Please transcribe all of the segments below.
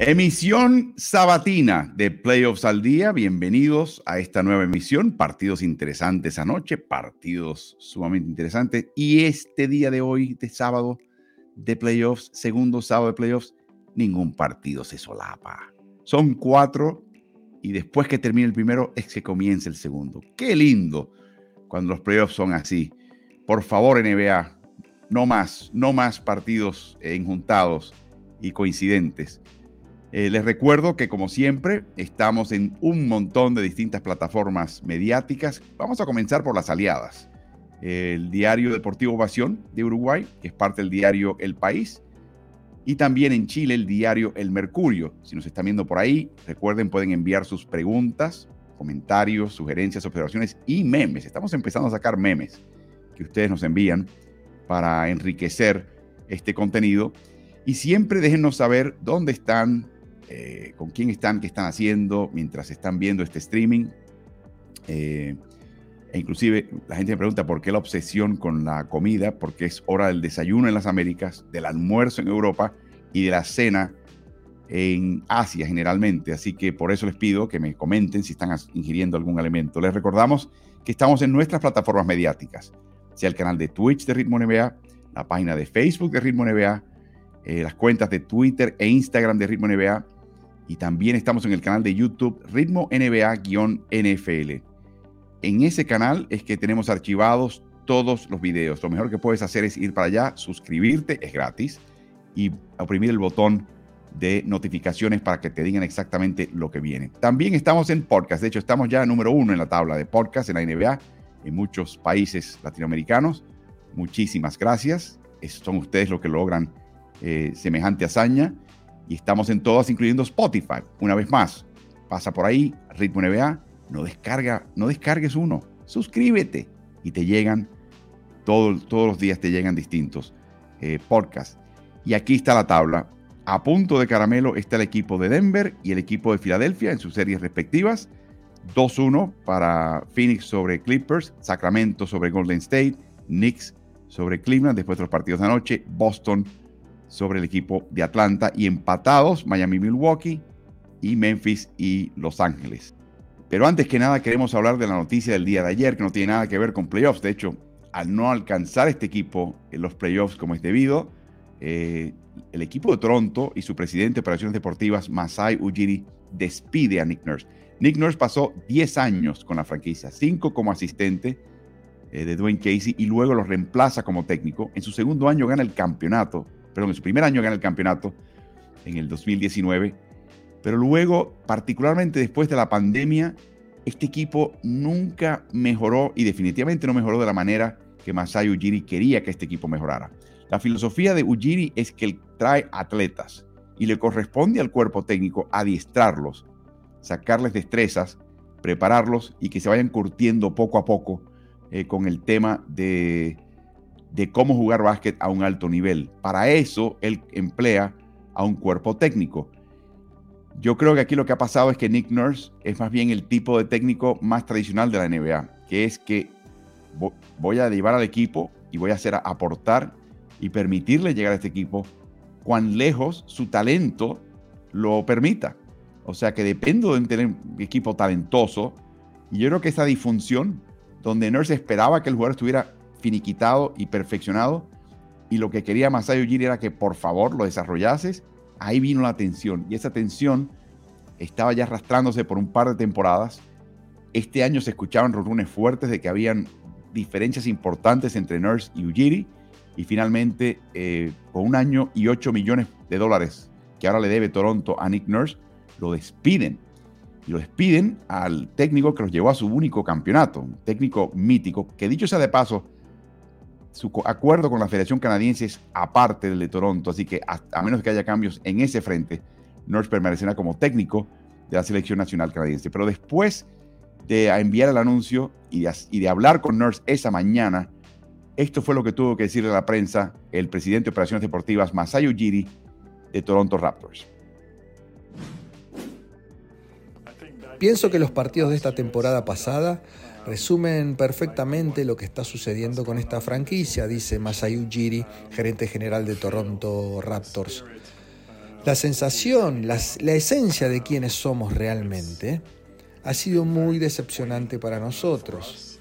Emisión sabatina de Playoffs al Día. Bienvenidos a esta nueva emisión. Partidos interesantes anoche, partidos sumamente interesantes. Y este día de hoy, de sábado de Playoffs, segundo sábado de Playoffs, ningún partido se solapa. Son cuatro y después que termine el primero es que comienza el segundo. Qué lindo cuando los Playoffs son así. Por favor, NBA, no más, no más partidos enjuntados y coincidentes eh, les recuerdo que como siempre estamos en un montón de distintas plataformas mediáticas. Vamos a comenzar por las aliadas. El diario Deportivo Ovación de Uruguay, que es parte del diario El País, y también en Chile el diario El Mercurio. Si nos están viendo por ahí, recuerden, pueden enviar sus preguntas, comentarios, sugerencias, observaciones y memes. Estamos empezando a sacar memes que ustedes nos envían para enriquecer este contenido. Y siempre déjenos saber dónde están, eh, con quién están, qué están haciendo mientras están viendo este streaming. Eh, e inclusive la gente me pregunta por qué la obsesión con la comida, porque es hora del desayuno en las Américas, del almuerzo en Europa y de la cena en Asia generalmente. Así que por eso les pido que me comenten si están ingiriendo algún alimento. Les recordamos que estamos en nuestras plataformas mediáticas, sea el canal de Twitch de Ritmo NBA, la página de Facebook de Ritmo NBA, eh, las cuentas de Twitter e Instagram de Ritmo NBA y también estamos en el canal de YouTube Ritmo NBA-NFL. En ese canal es que tenemos archivados todos los videos. Lo mejor que puedes hacer es ir para allá, suscribirte, es gratis, y oprimir el botón de notificaciones para que te digan exactamente lo que viene. También estamos en podcast, de hecho estamos ya número uno en la tabla de podcast en la NBA, en muchos países latinoamericanos. Muchísimas gracias. son ustedes los que logran eh, semejante hazaña y estamos en todas, incluyendo Spotify. Una vez más, pasa por ahí, Ritmo NBA, no, descarga, no descargues uno, suscríbete y te llegan, todos los días te llegan distintos eh, podcasts. Y aquí está la tabla. A punto de caramelo está el equipo de Denver y el equipo de Filadelfia en sus series respectivas. 2-1 para Phoenix sobre Clippers, Sacramento sobre Golden State, Knicks sobre Cleveland después de los partidos de anoche, Boston sobre el equipo de Atlanta y empatados Miami, Milwaukee y Memphis y Los Ángeles. Pero antes que nada queremos hablar de la noticia del día de ayer que no tiene nada que ver con playoffs. De hecho, al no alcanzar este equipo en los playoffs como es debido, eh, el equipo de Toronto y su presidente de operaciones deportivas, Masai Ujiri, despide a Nick Nurse. Nick Nurse pasó 10 años con la franquicia, 5 como asistente eh, de Dwayne Casey y luego lo reemplaza como técnico. En su segundo año gana el campeonato perdón, en su primer año gana el campeonato en el 2019, pero luego, particularmente después de la pandemia, este equipo nunca mejoró y definitivamente no mejoró de la manera que Masai Ujiri quería que este equipo mejorara. La filosofía de Ujiri es que él trae atletas y le corresponde al cuerpo técnico adiestrarlos, sacarles destrezas, prepararlos y que se vayan curtiendo poco a poco eh, con el tema de de cómo jugar básquet a un alto nivel. Para eso él emplea a un cuerpo técnico. Yo creo que aquí lo que ha pasado es que Nick Nurse es más bien el tipo de técnico más tradicional de la NBA, que es que voy a llevar al equipo y voy a hacer aportar y permitirle llegar a este equipo cuán lejos su talento lo permita. O sea que dependo de tener un equipo talentoso. Y yo creo que esa disfunción, donde Nurse esperaba que el jugador estuviera finiquitado y perfeccionado. Y lo que quería Masai Ujiri era que por favor lo desarrollases. Ahí vino la tensión. Y esa tensión estaba ya arrastrándose por un par de temporadas. Este año se escuchaban rumores fuertes de que habían diferencias importantes entre Nurse y Ujiri. Y finalmente, eh, con un año y 8 millones de dólares que ahora le debe Toronto a Nick Nurse, lo despiden. Y lo despiden al técnico que los llevó a su único campeonato, un técnico mítico, que dicho sea de paso, su acuerdo con la Federación Canadiense es aparte del de Toronto, así que a, menos que haya cambios en ese frente, Nurse permanecerá como técnico de la selección nacional canadiense. Pero después de enviar el anuncio y de, hablar con Nurse esa mañana, esto fue lo que tuvo que decirle a la prensa el presidente de Operaciones Deportivas, Masai Ujiri, de Toronto Raptors. Pienso que los partidos de esta temporada pasada resumen perfectamente lo que está sucediendo con esta franquicia, dice Masai Ujiri, gerente general de Toronto Raptors. La sensación, la esencia de quienes somos realmente ha sido muy decepcionante para nosotros.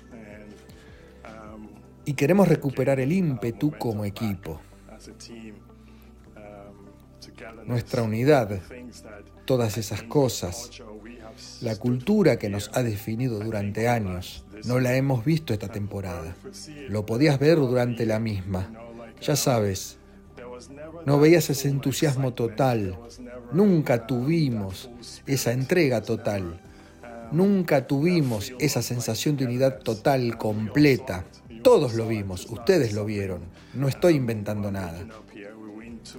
Y queremos recuperar el ímpetu como equipo. Nuestra unidad, todas esas cosas, la cultura que nos ha definido durante años, no la hemos visto esta temporada. Lo podías ver durante la misma. Ya sabes, no veías ese entusiasmo total. Nunca tuvimos esa entrega total. Nunca tuvimos esa sensación de unidad total, completa. Todos lo vimos, ustedes lo vieron. No estoy inventando nada.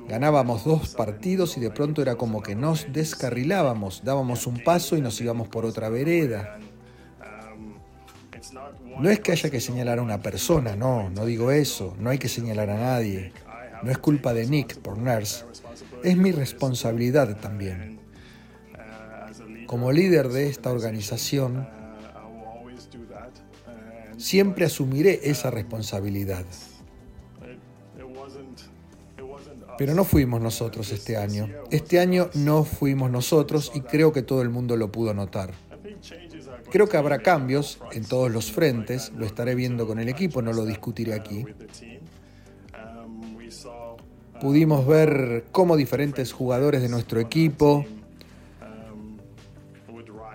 Ganábamos dos partidos y de pronto era como que nos descarrilábamos, dábamos un paso y nos íbamos por otra vereda. No es que haya que señalar a una persona, no, no digo eso, no hay que señalar a nadie. No es culpa de Nick por Nurse, es mi responsabilidad también. Como líder de esta organización, siempre asumiré esa responsabilidad. Pero no fuimos nosotros este año. Este año no fuimos nosotros y creo que todo el mundo lo pudo notar. Creo que habrá cambios en todos los frentes, lo estaré viendo con el equipo, no lo discutiré aquí. Pudimos ver cómo diferentes jugadores de nuestro equipo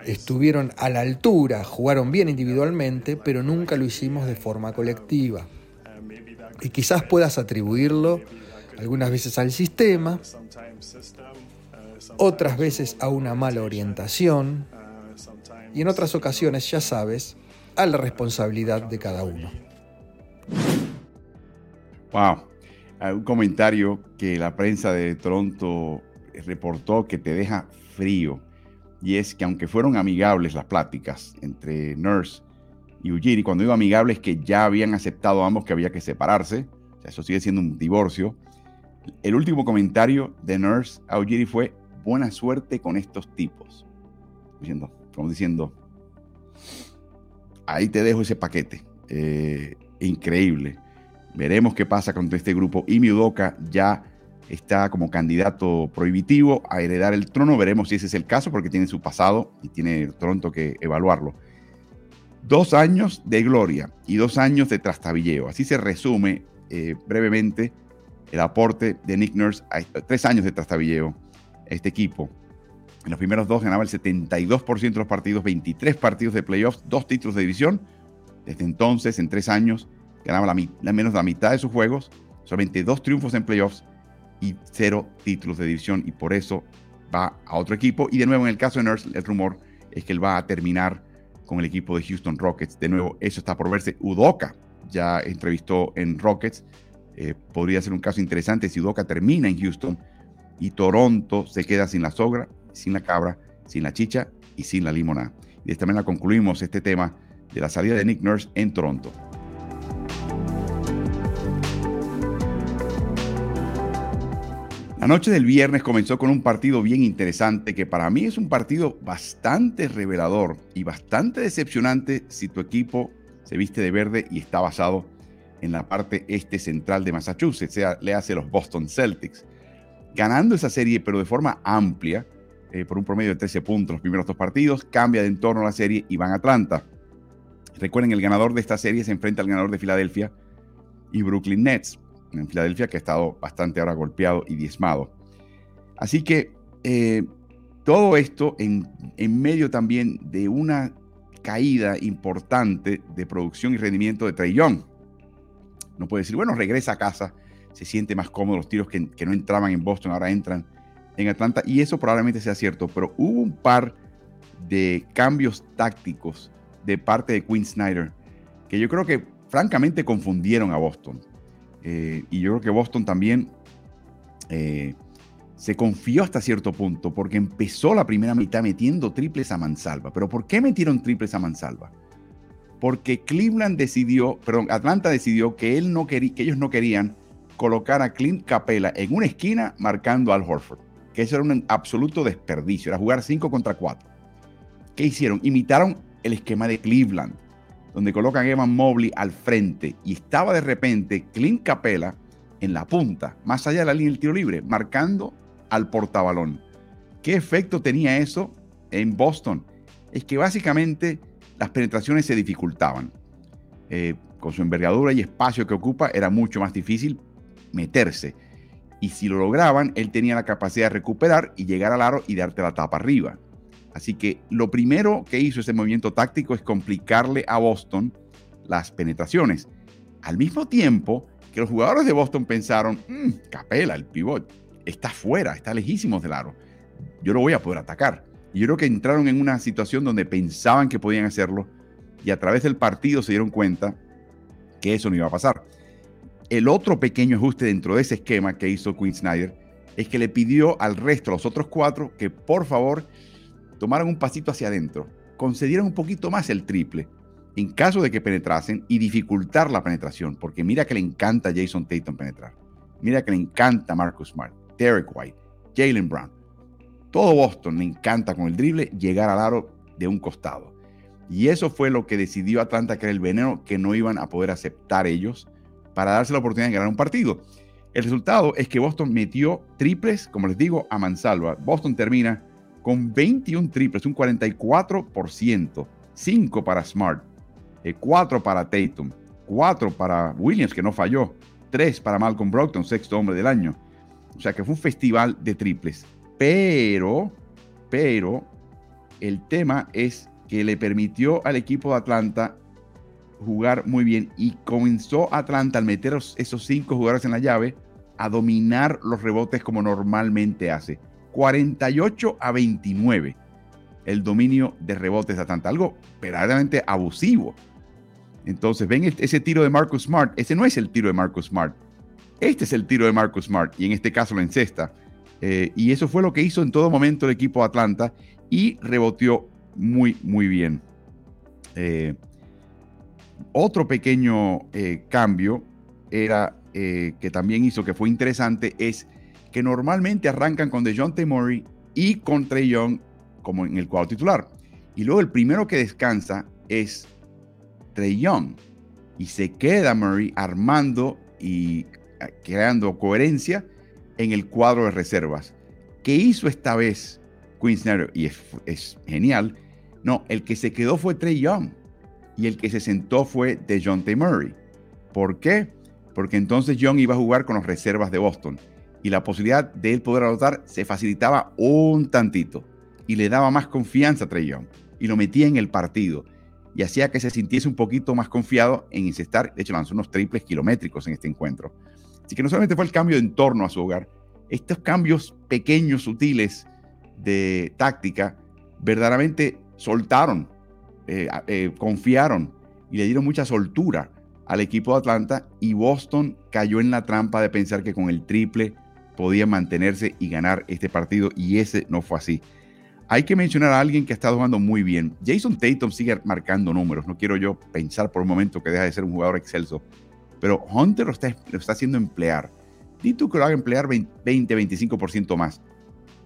estuvieron a la altura, jugaron bien individualmente, pero nunca lo hicimos de forma colectiva. Y quizás puedas atribuirlo algunas veces al sistema, otras veces a una mala orientación y en otras ocasiones, ya sabes, a la responsabilidad de cada uno. Wow, un comentario que la prensa de Toronto reportó que te deja frío y es que aunque fueron amigables las pláticas entre Nurse y Ujiri, cuando digo amigables que ya habían aceptado ambos que había que separarse, eso sigue siendo un divorcio, el último comentario de Nurse a Ujiri fue buena suerte con estos tipos. Diciendo, diciendo, ahí te dejo ese paquete. Eh, increíble. Veremos qué pasa con este grupo. Y Miudoka ya está como candidato prohibitivo a heredar el trono. Veremos si ese es el caso, porque tiene su pasado y tiene pronto que evaluarlo. Dos años de gloria y dos años de trastabilleo. Así se resume eh, brevemente el aporte de Nick Nurse a tres años de trastabilleo este equipo. En los primeros dos ganaba el 72% de los partidos, 23 partidos de playoffs, dos títulos de división. Desde entonces, en tres años, ganaba la, la menos de la mitad de sus juegos, solamente dos triunfos en playoffs y cero títulos de división y por eso va a otro equipo. Y de nuevo en el caso de Nurse, el rumor es que él va a terminar con el equipo de Houston Rockets. De nuevo, eso está por verse. Udoka ya entrevistó en Rockets. Eh, podría ser un caso interesante si Udoka termina en Houston y Toronto se queda sin la sogra, sin la cabra, sin la chicha y sin la limonada. Y de esta manera concluimos este tema de la salida de Nick Nurse en Toronto. La noche del viernes comenzó con un partido bien interesante que para mí es un partido bastante revelador y bastante decepcionante si tu equipo se viste de verde y está basado en la parte este central de Massachusetts, sea, le hace los Boston Celtics. Ganando esa serie, pero de forma amplia, eh, por un promedio de 13 puntos los primeros dos partidos, cambia de entorno la serie y van a Atlanta. Recuerden, el ganador de esta serie se enfrenta al ganador de Filadelfia y Brooklyn Nets en Filadelfia, que ha estado bastante ahora golpeado y diezmado. Así que eh, todo esto en, medio también de una caída importante de producción y rendimiento de Trey Young. No puede decir, bueno, regresa a casa, se siente más cómodo, los tiros que, que no entraban en Boston ahora entran en Atlanta, y eso probablemente sea cierto, pero hubo un par de cambios tácticos de parte de Quinn Snyder que yo creo que francamente confundieron a Boston. Eh, y yo creo que Boston también eh, se confió hasta cierto punto porque empezó la primera mitad metiendo triples a mansalva. ¿Pero por qué metieron triples a mansalva? Porque Cleveland decidió, perdón, Atlanta decidió que, ellos no querían colocar a Clint Capela en una esquina marcando al Horford. Que eso era un absoluto desperdicio, era jugar 5 contra 4. ¿Qué hicieron? Imitaron el esquema de Cleveland donde colocan a Evan Mobley al frente y estaba de repente Clint Capela en la punta, más allá de la línea del tiro libre, marcando al portabalón. ¿Qué efecto tenía eso en Boston? Es que básicamente las penetraciones se dificultaban. Eh, con su envergadura y espacio que ocupa era mucho más difícil meterse. Y si lo lograban, él tenía la capacidad de recuperar y llegar al aro y darte la tapa arriba. Así que lo primero que hizo ese movimiento táctico es complicarle a Boston las penetraciones. Al mismo tiempo que los jugadores de Boston pensaron, mmm, Capela, el pivot, está fuera, está lejísimo del aro. Yo lo voy a poder atacar. Yo creo que entraron en una situación donde pensaban que podían hacerlo y a través del partido se dieron cuenta que eso no iba a pasar. El otro pequeño ajuste dentro de ese esquema que hizo Quinn Snyder es que le pidió al resto, a los otros cuatro, que por favor tomaran un pasito hacia adentro, concedieran un poquito más el triple en caso de que penetrasen y dificultar la penetración, porque mira que le encanta Jason Tatum penetrar, mira que le encanta Marcus Smart, Derek White, Jalen Brown, todo Boston le encanta con el drible llegar al aro de un costado. Y eso fue lo que decidió Atlanta, que era el veneno que no iban a poder aceptar ellos para darse la oportunidad de ganar un partido. El resultado es que Boston metió triples, como les digo, a mansalva. Boston termina con 21 triples, un 44%, 5 para Smart, 4 eh, para Tatum, 4 para Williams, que no falló, 3 para Malcolm Brogdon, sexto hombre del año. O sea que fue un festival de triples. Pero, pero, el tema es que le permitió al equipo de Atlanta jugar muy bien y comenzó Atlanta al meter esos cinco jugadores en la llave a dominar los rebotes como normalmente hace. 48 a 29 el dominio de rebotes de Atlanta, algo verdaderamente abusivo. Entonces, ven ese tiro de Marcus Smart, ese no es el tiro de Marcus Smart, este es el tiro de Marcus Smart y en este caso lo encesta. Eh, y eso fue lo que hizo en todo momento el equipo de Atlanta y reboteó muy, muy bien. Eh, otro pequeño eh, cambio era que también hizo que fue interesante es que normalmente arrancan con DeJounte Murray y con Trey Young como en el cuadro titular. Y luego el primero que descansa es Trey Young. Y se queda Murray armando y creando coherencia en el cuadro de reservas. ¿Qué hizo esta vez Quinn Snyder? Y es, genial. No, el que se quedó fue Trey Young y el que se sentó fue DeJounte Murray. ¿Por qué? Porque entonces Young iba a jugar con las reservas de Boston y la posibilidad de él poder anotar se facilitaba un tantito y le daba más confianza a Trey Young y lo metía en el partido y hacía que se sintiese un poquito más confiado en incestar. De hecho, lanzó unos triples kilométricos en este encuentro. Así que no solamente fue el cambio de entorno a su hogar, estos cambios pequeños, sutiles de táctica, verdaderamente soltaron, eh, eh, confiaron y le dieron mucha soltura al equipo de Atlanta y Boston cayó en la trampa de pensar que con el triple podía mantenerse y ganar este partido y ese no fue así. Hay que mencionar a alguien que ha estado jugando muy bien. Jason Tatum sigue marcando números. No quiero yo pensar por un momento que deja de ser un jugador excelso, pero Hunter lo está, lo está haciendo emplear. Di tú que lo haga emplear 20-25% más.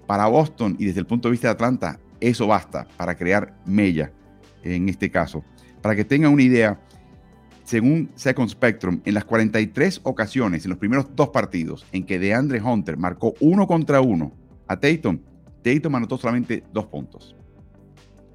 Para Boston y desde el punto de vista de Atlanta, eso basta para crear mella en este caso. Para que tengan una idea, según Second Spectrum, en las 43 ocasiones, en los primeros dos partidos, en que DeAndre Hunter marcó uno contra uno a Tatum, Tatum anotó solamente dos puntos.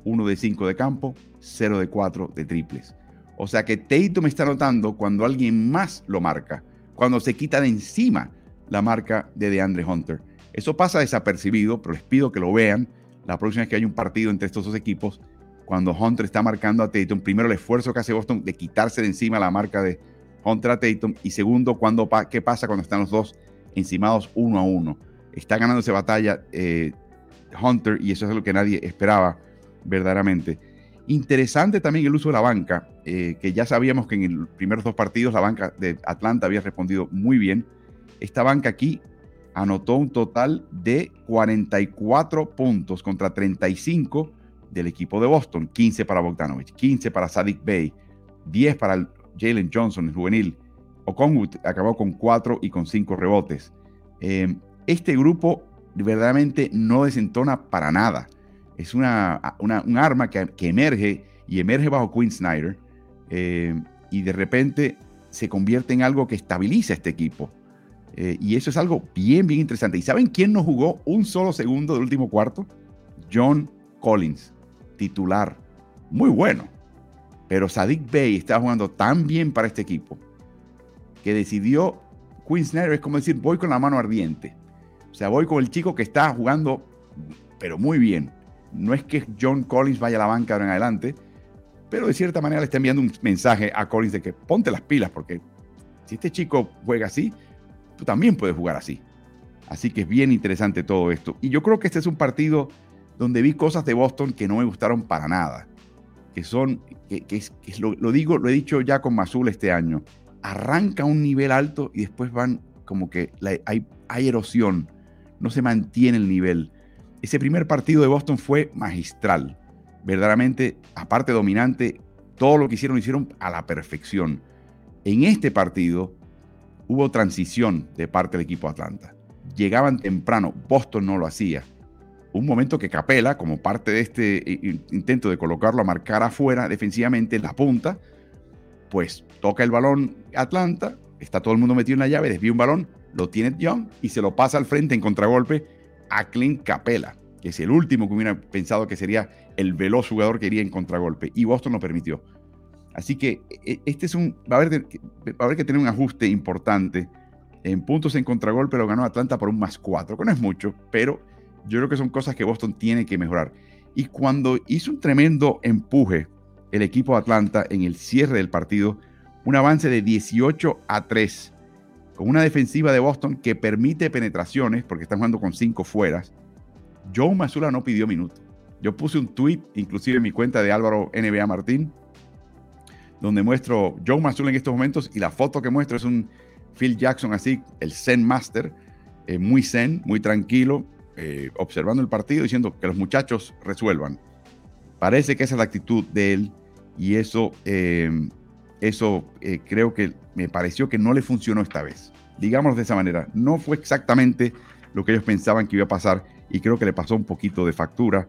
Uno de cinco de campo, cero de cuatro de triples. O sea que Tatum está notando cuando alguien más lo marca, cuando se quita de encima la marca de DeAndre Hunter. Eso pasa desapercibido, pero les pido que lo vean la próxima vez que hay un partido entre estos dos equipos, cuando Hunter está marcando a Tatum. Primero, el esfuerzo que hace Boston de quitarse de encima la marca de Hunter a Tatum. Y segundo, cuando, qué pasa cuando están los dos encimados uno a uno. Está ganando esa batalla eh, Hunter y eso es lo que nadie esperaba verdaderamente. Interesante también el uso de la banca, eh, que ya sabíamos que en los primeros dos partidos la banca de Atlanta había respondido muy bien. Esta banca aquí anotó un total de 44 puntos contra 35 del equipo de Boston, 15 para Bogdanovich, 15 para Sadik Bay, 10 para Jalen Johnson, el juvenil. Okongwu acabó con 4 y con 5 rebotes. Eh, este grupo verdaderamente no desentona para nada es una, un arma que, emerge y emerge bajo Quinn Snyder eh, y de repente se convierte en algo que estabiliza este equipo. Eh, y eso es algo bien, bien interesante. ¿Y saben quién no jugó un solo segundo del último cuarto? John Collins, titular. Muy bueno. Pero Sadik Bey estaba jugando tan bien para este equipo que decidió, Quinn Snyder es como decir, voy con la mano ardiente. O sea, voy con el chico que está jugando, pero muy bien. No es que John Collins vaya a la banca ahora en adelante, pero de cierta manera le está enviando un mensaje a Collins de que ponte las pilas, porque si este chico juega así, tú también puedes jugar así. Así que es bien interesante todo esto. Y yo creo que este es un partido donde vi cosas de Boston que no me gustaron para nada. Que son, que, es, lo, digo, lo he dicho ya con Mazul este año. Arranca un nivel alto y después van como que hay erosión. No se mantiene el nivel. Ese primer partido de Boston fue magistral. Verdaderamente, aparte dominante, todo lo que hicieron lo hicieron a la perfección. En este partido hubo transición de parte del equipo Atlanta. Llegaban temprano, Boston no lo hacía. Un momento que Capela, como parte de este intento de colocarlo a marcar afuera defensivamente en la punta, pues toca el balón Atlanta, está todo el mundo metido en la llave, desvía un balón, lo tiene Young y se lo pasa al frente en contragolpe a Clint Capela, que es el último que hubiera pensado que sería el veloz jugador que iría en contragolpe. Y Boston lo permitió. Así que e, este es un. Va a haber, va a que tener un ajuste importante. En puntos en contragolpe lo ganó Atlanta por un más cuatro, que no es mucho, pero yo creo que son cosas que Boston tiene que mejorar. Y cuando hizo un tremendo empuje el equipo de Atlanta en el cierre del partido, un avance de 18 a 3, con una defensiva de Boston que permite penetraciones, porque están jugando con cinco fueras. Joe Mazula no pidió minutos. Yo puse un tweet, inclusive en mi cuenta de Álvaro NBA Martín, donde muestro Joe Mazula en estos momentos y la foto que muestro es un Phil Jackson así, el Zen Master, eh, muy zen, muy tranquilo, eh, observando el partido, diciendo que los muchachos resuelvan. Parece que esa es la actitud de él y eso, eh, eso creo que me pareció que no le funcionó esta vez. Digamos de esa manera, no fue exactamente lo que ellos pensaban que iba a pasar y creo que le pasó un poquito de factura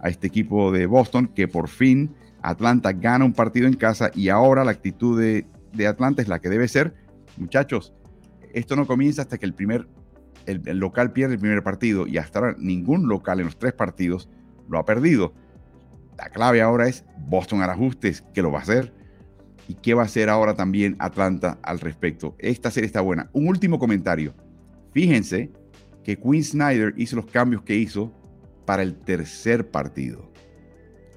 a este equipo de Boston que por fin Atlanta gana un partido en casa y ahora la actitud de, Atlanta es la que debe ser. Muchachos, esto no comienza hasta que el primer el, local pierde el primer partido y hasta ahora ningún local en los tres partidos lo ha perdido. La clave ahora es Boston al ajustes, ¿qué lo va a hacer? ¿Y qué va a hacer ahora también Atlanta al respecto? Esta serie está buena. Un último comentario. Fíjense que Quinn Snyder hizo los cambios que hizo para el tercer partido.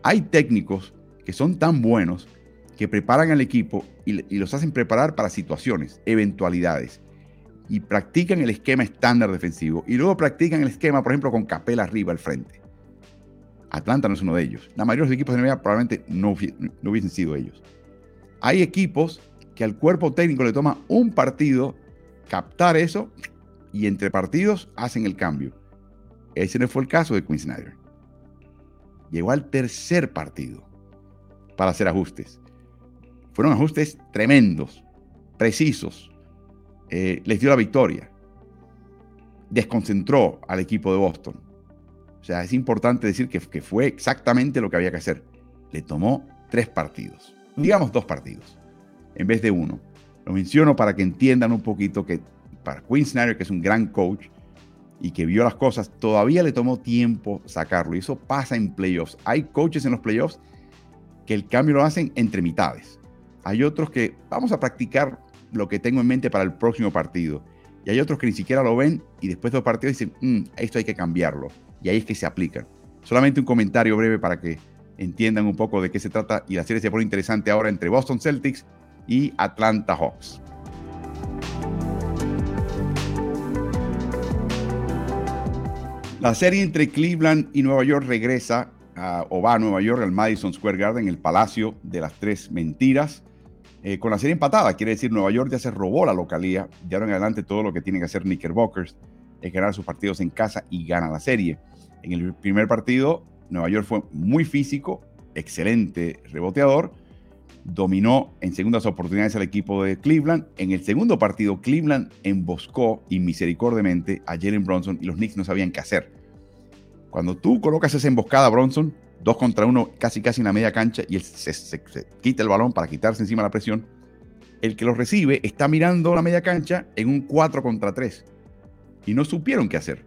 Hay técnicos que son tan buenos que preparan al equipo y, los hacen preparar para situaciones, eventualidades. Y practican el esquema estándar defensivo. Y luego practican el esquema, por ejemplo, con Capela arriba al frente. Atlanta no es uno de ellos. La mayoría de los equipos de NBA probablemente no, no hubiesen sido ellos. Hay equipos que al cuerpo técnico le toma un partido captar eso y entre partidos hacen el cambio. Ese no fue el caso de Quinn Snyder. Llegó al tercer partido para hacer ajustes. Fueron ajustes tremendos, precisos. Eh, les dio la victoria. Desconcentró al equipo de Boston. O sea, es importante decir que, que fue exactamente lo que había que hacer. Le tomó tres partidos, digamos dos partidos, en vez de uno. Lo menciono para que entiendan un poquito que para Quinn Snyder, que es un gran coach y que vio las cosas, todavía le tomó tiempo sacarlo. Y eso pasa en playoffs. Hay coaches en los playoffs que el cambio lo hacen entre mitades. Hay otros que vamos a practicar lo que tengo en mente para el próximo partido. Y hay otros que ni siquiera lo ven y después de los partidos dicen, mm, esto hay que cambiarlo. Y ahí es que se aplican. Solamente un comentario breve para que entiendan un poco de qué se trata y la serie se pone interesante ahora entre Boston Celtics y Atlanta Hawks. La serie entre Cleveland y Nueva York regresa o va a Nueva York, al Madison Square Garden, el Palacio de las Tres Mentiras, eh, con la serie empatada. Quiere decir, Nueva York ya se robó la localía. De ahora en adelante, todo lo que tiene que hacer Knickerbockers es ganar sus partidos en casa y gana la serie. En el primer partido, Nueva York fue muy físico, excelente reboteador, dominó en segundas oportunidades al equipo de Cleveland. En el segundo partido, Cleveland emboscó inmisericordiamente a Jalen Bronson y los Knicks no sabían qué hacer. Cuando tú colocas esa emboscada a Bronson, dos contra uno, casi casi en la media cancha, y él se, quita el balón para quitarse encima la presión, el que los recibe está mirando la media cancha en un 4 contra 3 y no supieron qué hacer.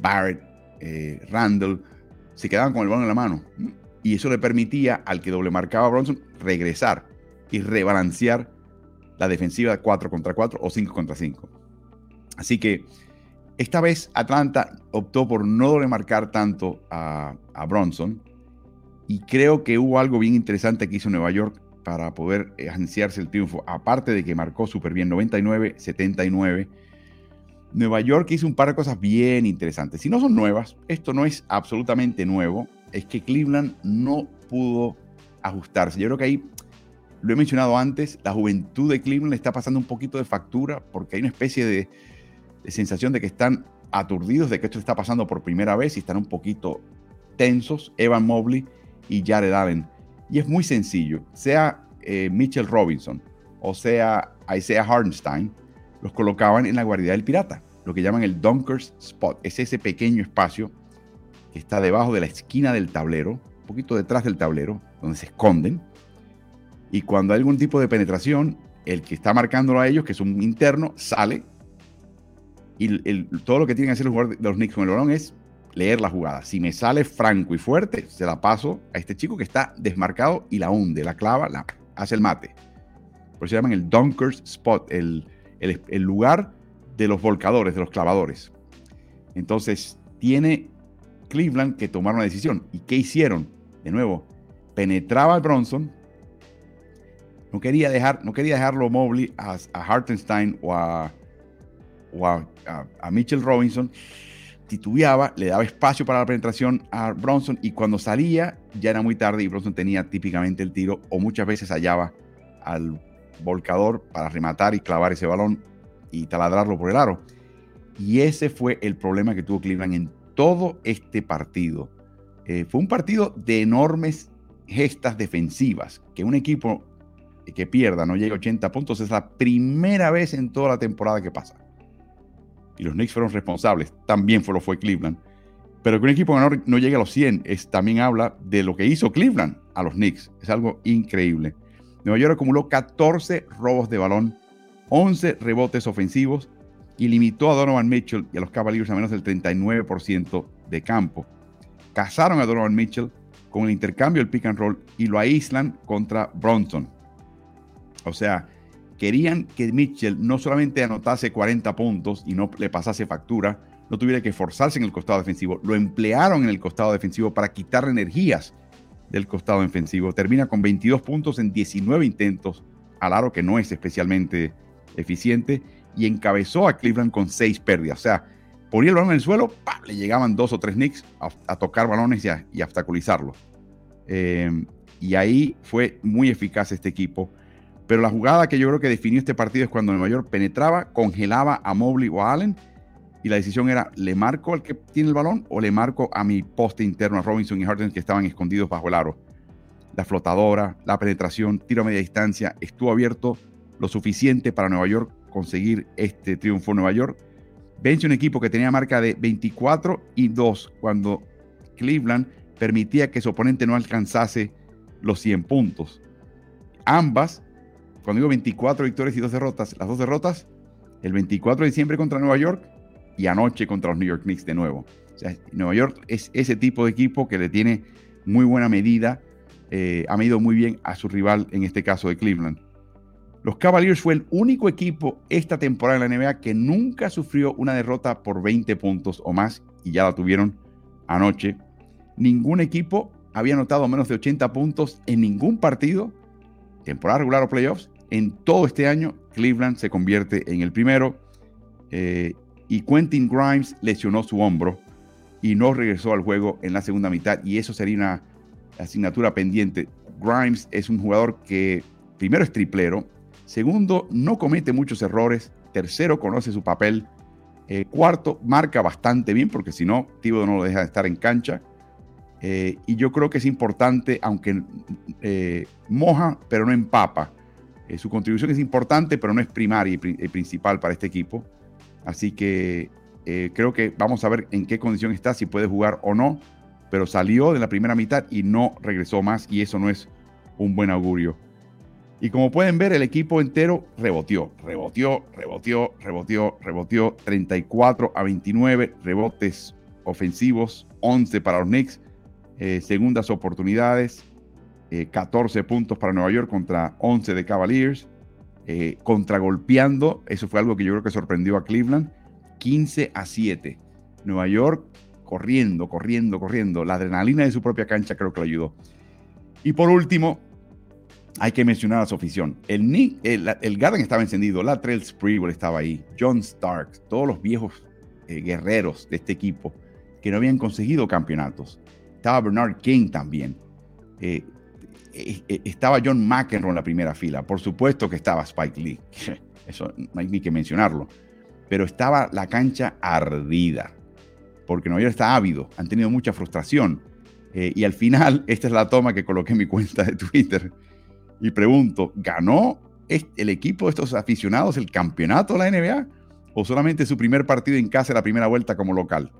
Barrett, eh, Randall, se quedaban con el balón en la mano y eso le permitía al que doble marcaba a Bronson regresar y rebalancear la defensiva de 4 contra 4 o 5 contra 5. Así que esta vez Atlanta optó por no doble marcar tanto a, a Bronson y creo que hubo algo bien interesante que hizo Nueva York para poder agenciarse el triunfo, aparte de que marcó súper bien 99-79. Nueva York hizo un par de cosas bien interesantes. Si no son nuevas, esto no es absolutamente nuevo, es que Cleveland no pudo ajustarse. Yo creo que ahí, lo he mencionado antes, la juventud de Cleveland le está pasando un poquito de factura porque hay una especie de, sensación de que están aturdidos de que esto está pasando por primera vez y están un poquito tensos, Evan Mobley y Jared Allen. Y es muy sencillo, sea eh, Mitchell Robinson o sea Isaiah Hardenstein, los colocaban en la guardia del pirata, lo que llaman el Dunkers Spot. Es ese pequeño espacio que está debajo de la esquina del tablero, un poquito detrás del tablero, donde se esconden. Y cuando hay algún tipo de penetración, el que está marcándolo a ellos, que es un interno, sale. Y todo lo que tienen que hacer los jugadores de los Knicks con el balón es leer la jugada. Si me sale franco y fuerte, se la paso a este chico que está desmarcado y la hunde, la clava, la, hace el mate. Por eso llaman el Dunkers Spot, el, el lugar de los volcadores, de los clavadores. Entonces, tiene Cleveland que tomar una decisión. ¿Y qué hicieron? De nuevo, penetraba al Bronson. No quería, dejar, no quería dejarlo Mobley a, a Hartenstein o, a, a, Mitchell Robinson. Titubeaba, le daba espacio para la penetración a Bronson y cuando salía ya era muy tarde y Bronson tenía típicamente el tiro o muchas veces hallaba al volcador para rematar y clavar ese balón y taladrarlo por el aro. Y ese fue el problema que tuvo Cleveland en todo este partido. Eh, fue un partido de enormes gestas defensivas, que un equipo que pierda, no llegue a 80 puntos, es la primera vez en toda la temporada que pasa. Y los Knicks fueron responsables, también fue lo fue Cleveland. Pero que un equipo no, no llegue a los 100 es, también habla de lo que hizo Cleveland a los Knicks. Es algo increíble. Nueva York acumuló 14 robos de balón, 11 rebotes ofensivos y limitó a Donovan Mitchell y a los Cavaliers a menos del 39% de campo. Cazaron a Donovan Mitchell con el intercambio del pick and roll y lo aíslan contra Bronson. O sea, querían que Mitchell no solamente anotase 40 puntos y no le pasase factura, no tuviera que forzarse en el costado defensivo, lo emplearon en el costado defensivo para quitar energías del costado defensivo. Termina con 22 puntos en 19 intentos, al aro que no es especialmente eficiente, y encabezó a Cleveland con seis pérdidas. O sea, ponía el balón en el suelo, le llegaban dos o tres Knicks a, tocar balones y a, y obstaculizarlos. Em, y ahí fue muy eficaz este equipo. Pero la jugada que yo creo que definió este partido es cuando Nueva York penetraba, congelaba a Mobley o a Allen. Y la decisión era, ¿le marco al que tiene el balón o le marco a mi poste interno, a Robinson y Harden, que estaban escondidos bajo el aro? La flotadora, la penetración, tiro a media distancia, estuvo abierto lo suficiente para Nueva York conseguir este triunfo en Nueva York. Vence un equipo que tenía marca de 24 y 2 cuando Cleveland permitía que su oponente no alcanzase los 100 puntos. Ambas, cuando digo 24 victorias y 2 derrotas, las dos derrotas, el 24 de diciembre contra Nueva York y anoche contra los New York Knicks de nuevo. O sea, Nueva York es ese tipo de equipo que le tiene muy buena medida, eh, ha medido muy bien a su rival, en este caso de Cleveland. Los Cavaliers fue el único equipo esta temporada en la NBA que nunca sufrió una derrota por 20 puntos o más y ya la tuvieron anoche. Ningún equipo había anotado menos de 80 puntos en ningún partido, temporada regular o playoffs. En todo este año, Cleveland se convierte en el primero eh, y Quentin Grimes lesionó su hombro y no regresó al juego en la segunda mitad y eso sería una asignatura pendiente. Grimes es un jugador que primero es triplero, Segundo, no comete muchos errores. Tercero, conoce su papel. Eh, cuarto, marca bastante bien, porque si no, Tíbodo no lo deja de estar en cancha. Eh, y yo creo que es importante, aunque eh, moja, pero no empapa. su contribución es importante, pero no es primaria y principal para este equipo. Así que creo que vamos a ver en qué condición está, si puede jugar o no. Pero salió de la primera mitad y no regresó más, y eso no es un buen augurio Y como pueden ver, el equipo entero reboteó, reboteó, reboteó, reboteó, reboteó. 34 a 29 rebotes ofensivos, 11 para los Knicks. Eh, segundas oportunidades, 14 puntos para Nueva York contra 11 de Cavaliers. Eh, contragolpeando, eso fue algo que yo creo que sorprendió a Cleveland. 15 a 7. Nueva York corriendo, corriendo, corriendo. La adrenalina de su propia cancha creo que lo ayudó. Y por último, hay que mencionar a su afición. El, el, Garden estaba encendido, la Trail Sprewell estaba ahí, John Stark, todos los viejos eh, guerreros de este equipo que no habían conseguido campeonatos. Estaba Bernard King también. Eh, estaba John McEnroe en la primera fila. Por supuesto que estaba Spike Lee. Eso no hay ni que mencionarlo. Pero estaba la cancha ardida. Porque Nueva York está ávido. Han tenido mucha frustración. y al final, esta es la toma que coloqué en mi cuenta de Twitter y pregunto, ¿ganó el equipo de estos aficionados el campeonato de la NBA o solamente su primer partido en casa, la primera vuelta como local?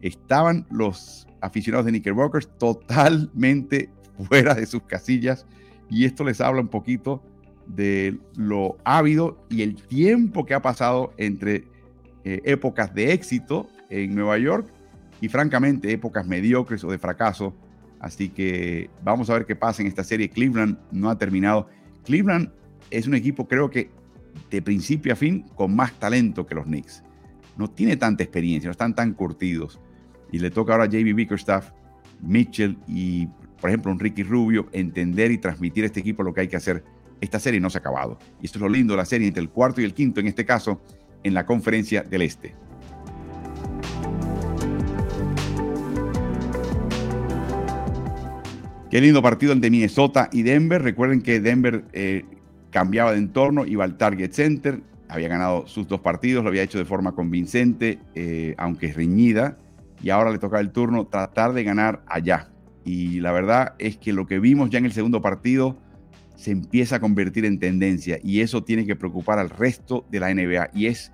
Estaban los aficionados de Knickerbockers totalmente fuera de sus casillas y esto les habla un poquito de lo ávido y el tiempo que ha pasado entre eh, épocas de éxito en Nueva York y francamente épocas mediocres o de fracaso Así que vamos a ver qué pasa en esta serie. Cleveland no ha terminado. Cleveland es un equipo, creo que de principio a fin, con más talento que los Knicks. No tiene tanta experiencia, no están tan curtidos. Y le toca ahora a JB Bickerstaff, Mitchell y, por ejemplo, un Ricky Rubio entender y transmitir a este equipo lo que hay que hacer. Esta serie no se ha acabado. Y esto es lo lindo de la serie entre el cuarto y el quinto, en este caso, en la conferencia del Este. Qué lindo partido el de Minnesota y Denver. Recuerden que Denver eh, cambiaba de entorno, iba al Target Center, había ganado sus dos partidos, lo había hecho de forma convincente, eh, aunque reñida, y ahora le toca el turno tratar de ganar allá. Y la verdad es que lo que vimos ya en el segundo partido se empieza a convertir en tendencia y eso tiene que preocupar al resto de la NBA. Y es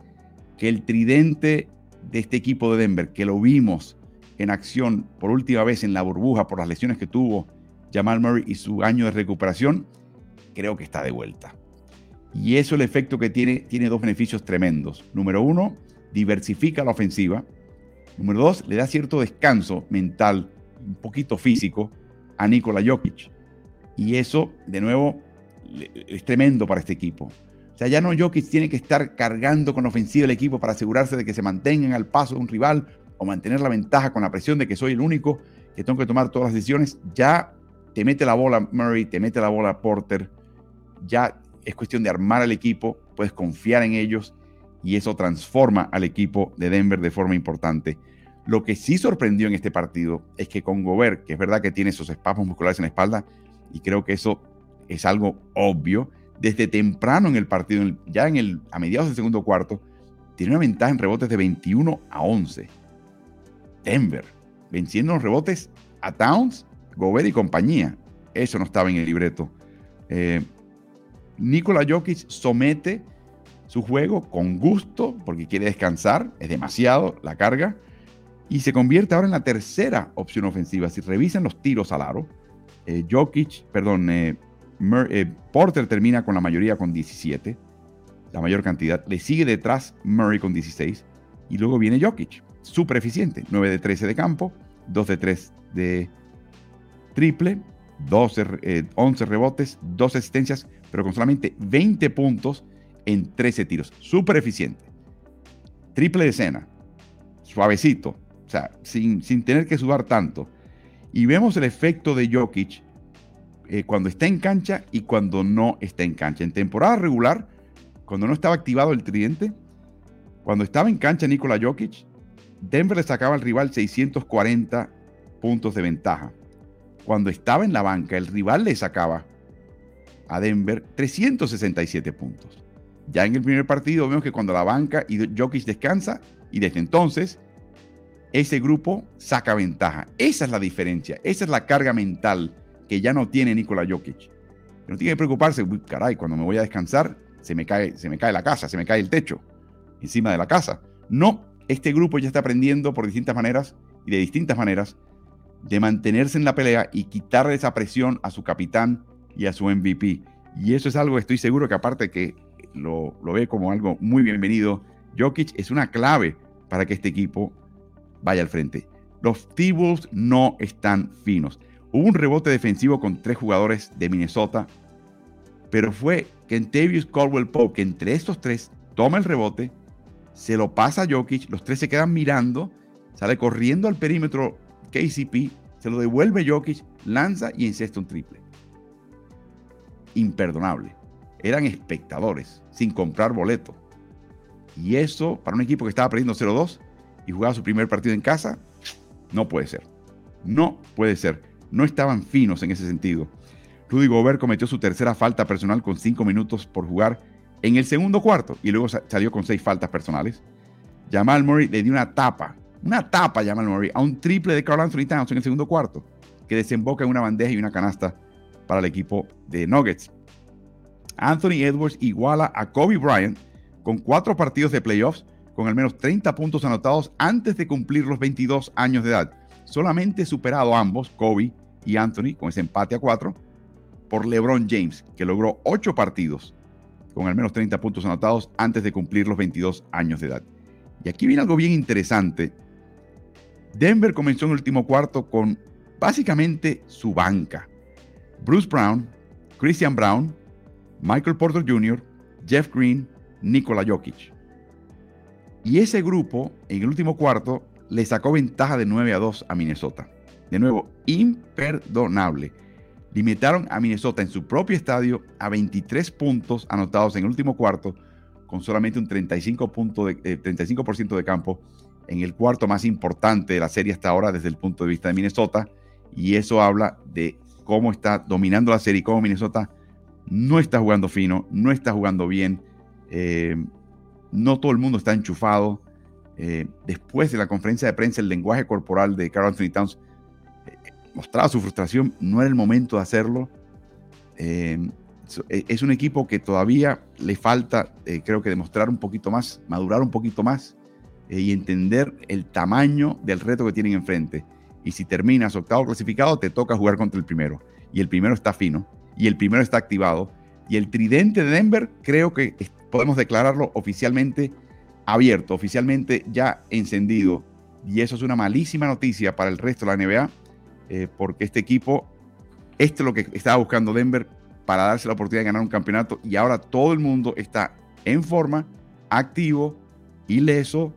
que el tridente de este equipo de Denver, que lo vimos en acción por última vez en la burbuja por las lesiones que tuvo Jamal Murray y su año de recuperación, creo que está de vuelta. Y eso el efecto que tiene, tiene dos beneficios tremendos. Número uno, diversifica la ofensiva. Número dos, le da cierto descanso mental, un poquito físico, a Nikola Jokic. Y eso, de nuevo, es tremendo para este equipo. O sea, ya no Jokic tiene que estar cargando con ofensiva el equipo para asegurarse de que se mantengan al paso de un rival o mantener la ventaja con la presión de que soy el único que tengo que tomar todas las decisiones. Ya te mete la bola Murray, te mete la bola Porter, ya es cuestión de armar al equipo, puedes confiar en ellos y eso transforma al equipo de Denver de forma importante. Lo que sí sorprendió en este partido es que con Gobert, que es verdad que tiene esos espasmos musculares en la espalda, y creo que eso es algo obvio, desde temprano en el partido, ya en el, a mediados del segundo cuarto, tiene una ventaja en rebotes de 21 a 11. Denver, venciendo los rebotes a Towns Gobert y compañía. Eso no estaba en el libreto. Eh, Nikola Jokic somete su juego con gusto porque quiere descansar, es demasiado la carga, y se convierte ahora en la tercera opción ofensiva. Si revisan los tiros al aro, eh, Jokic, perdón, eh, Porter termina con la mayoría con 17, la mayor cantidad. Le sigue detrás Murray con 16, y luego viene Jokic, súper eficiente, 9 de 13 de campo, 2 de 3 de triple, 12, 11 eh, rebotes, 2 asistencias, pero con solamente 20 puntos en 13 tiros. Súper eficiente. Triple de escena, suavecito, sin, sin, tener que sudar tanto. Y vemos el efecto de Jokic eh, cuando está en cancha y cuando no está en cancha. En temporada regular, cuando no estaba activado el tridente, cuando estaba en cancha Nikola Jokic, Denver le sacaba al rival 640 puntos de ventaja cuando estaba en la banca, el rival le sacaba a Denver 367 puntos. Ya en el primer partido vemos que cuando la banca y Jokic descansa, y desde entonces ese grupo saca ventaja. Esa es la diferencia, esa es la carga mental que ya no tiene Nikola Jokic. No tiene que preocuparse, caray, cuando me voy a descansar, se me, cae, se me cae la casa, se me cae el techo encima de la casa. No, este grupo ya está aprendiendo por distintas maneras y de distintas maneras de mantenerse en la pelea y quitarle esa presión a su capitán y a su MVP. Y eso es algo que estoy seguro que aparte que lo ve como algo muy bienvenido, Jokic es una clave para que este equipo vaya al frente. Los T-Wolves no están finos. Hubo un rebote defensivo con tres jugadores de Minnesota, pero fue Kentavious Caldwell Pope, que entre estos tres toma el rebote, se lo pasa a Jokic, los tres se quedan mirando, sale corriendo al perímetro KCP, se lo devuelve Jokic, lanza y encesta un triple. Imperdonable. Eran espectadores, sin comprar boleto. Y eso, para un equipo que estaba perdiendo 0-2 y jugaba su primer partido en casa, no puede ser. No puede ser. No estaban finos en ese sentido. Rudy Gobert cometió su tercera falta personal con cinco minutos por jugar en el segundo cuarto y luego salió con seis faltas personales. Jamal Murray le dio una tapa, una tapa a Jamal Murray a un triple de Carl Anthony Towns en el segundo cuarto, que desemboca en una bandeja y una canasta para el equipo de Nuggets. Anthony Edwards iguala a Kobe Bryant con cuatro partidos de playoffs con al menos 30 puntos anotados antes de cumplir los 22 años de edad. Solamente superado ambos, Kobe y Anthony, con ese empate a cuatro, por LeBron James, que logró ocho partidos con al menos 30 puntos anotados antes de cumplir los 22 años de edad. Y aquí viene algo bien interesante. Denver comenzó en el último cuarto con básicamente su banca. Bruce Brown, Christian Brown, Michael Porter Jr., Jeff Green, Nikola Jokic. Y ese grupo, en el último cuarto, le sacó ventaja de 9 a 2 a Minnesota. De nuevo, imperdonable. Limitaron a Minnesota en su propio estadio a 23 puntos anotados en el último cuarto, con solamente un 35%, de, 35 eh, de campo en el cuarto más importante de la serie hasta ahora desde el punto de vista de Minnesota. Y eso habla de cómo está dominando la serie y cómo Minnesota no está jugando fino, no está jugando bien eh, no todo el mundo está enchufado. Eh, después de la conferencia de prensa, el lenguaje corporal de Carl Anthony Towns eh, mostraba su frustración. No era el momento de hacerlo. E, es un equipo que todavía le falta, creo que demostrar un poquito más, madurar un poquito más y entender el tamaño del reto que tienen enfrente. Y si terminas octavo clasificado, te toca jugar contra el primero. Y el primero está fino. Y el primero está activado. Y el tridente de Denver creo que podemos declararlo oficialmente abierto, oficialmente ya encendido. Y eso es una malísima noticia para el resto de la NBA, eh, porque este equipo, esto es lo que estaba buscando Denver para darse la oportunidad de ganar un campeonato y ahora todo el mundo está en forma, activo, ileso,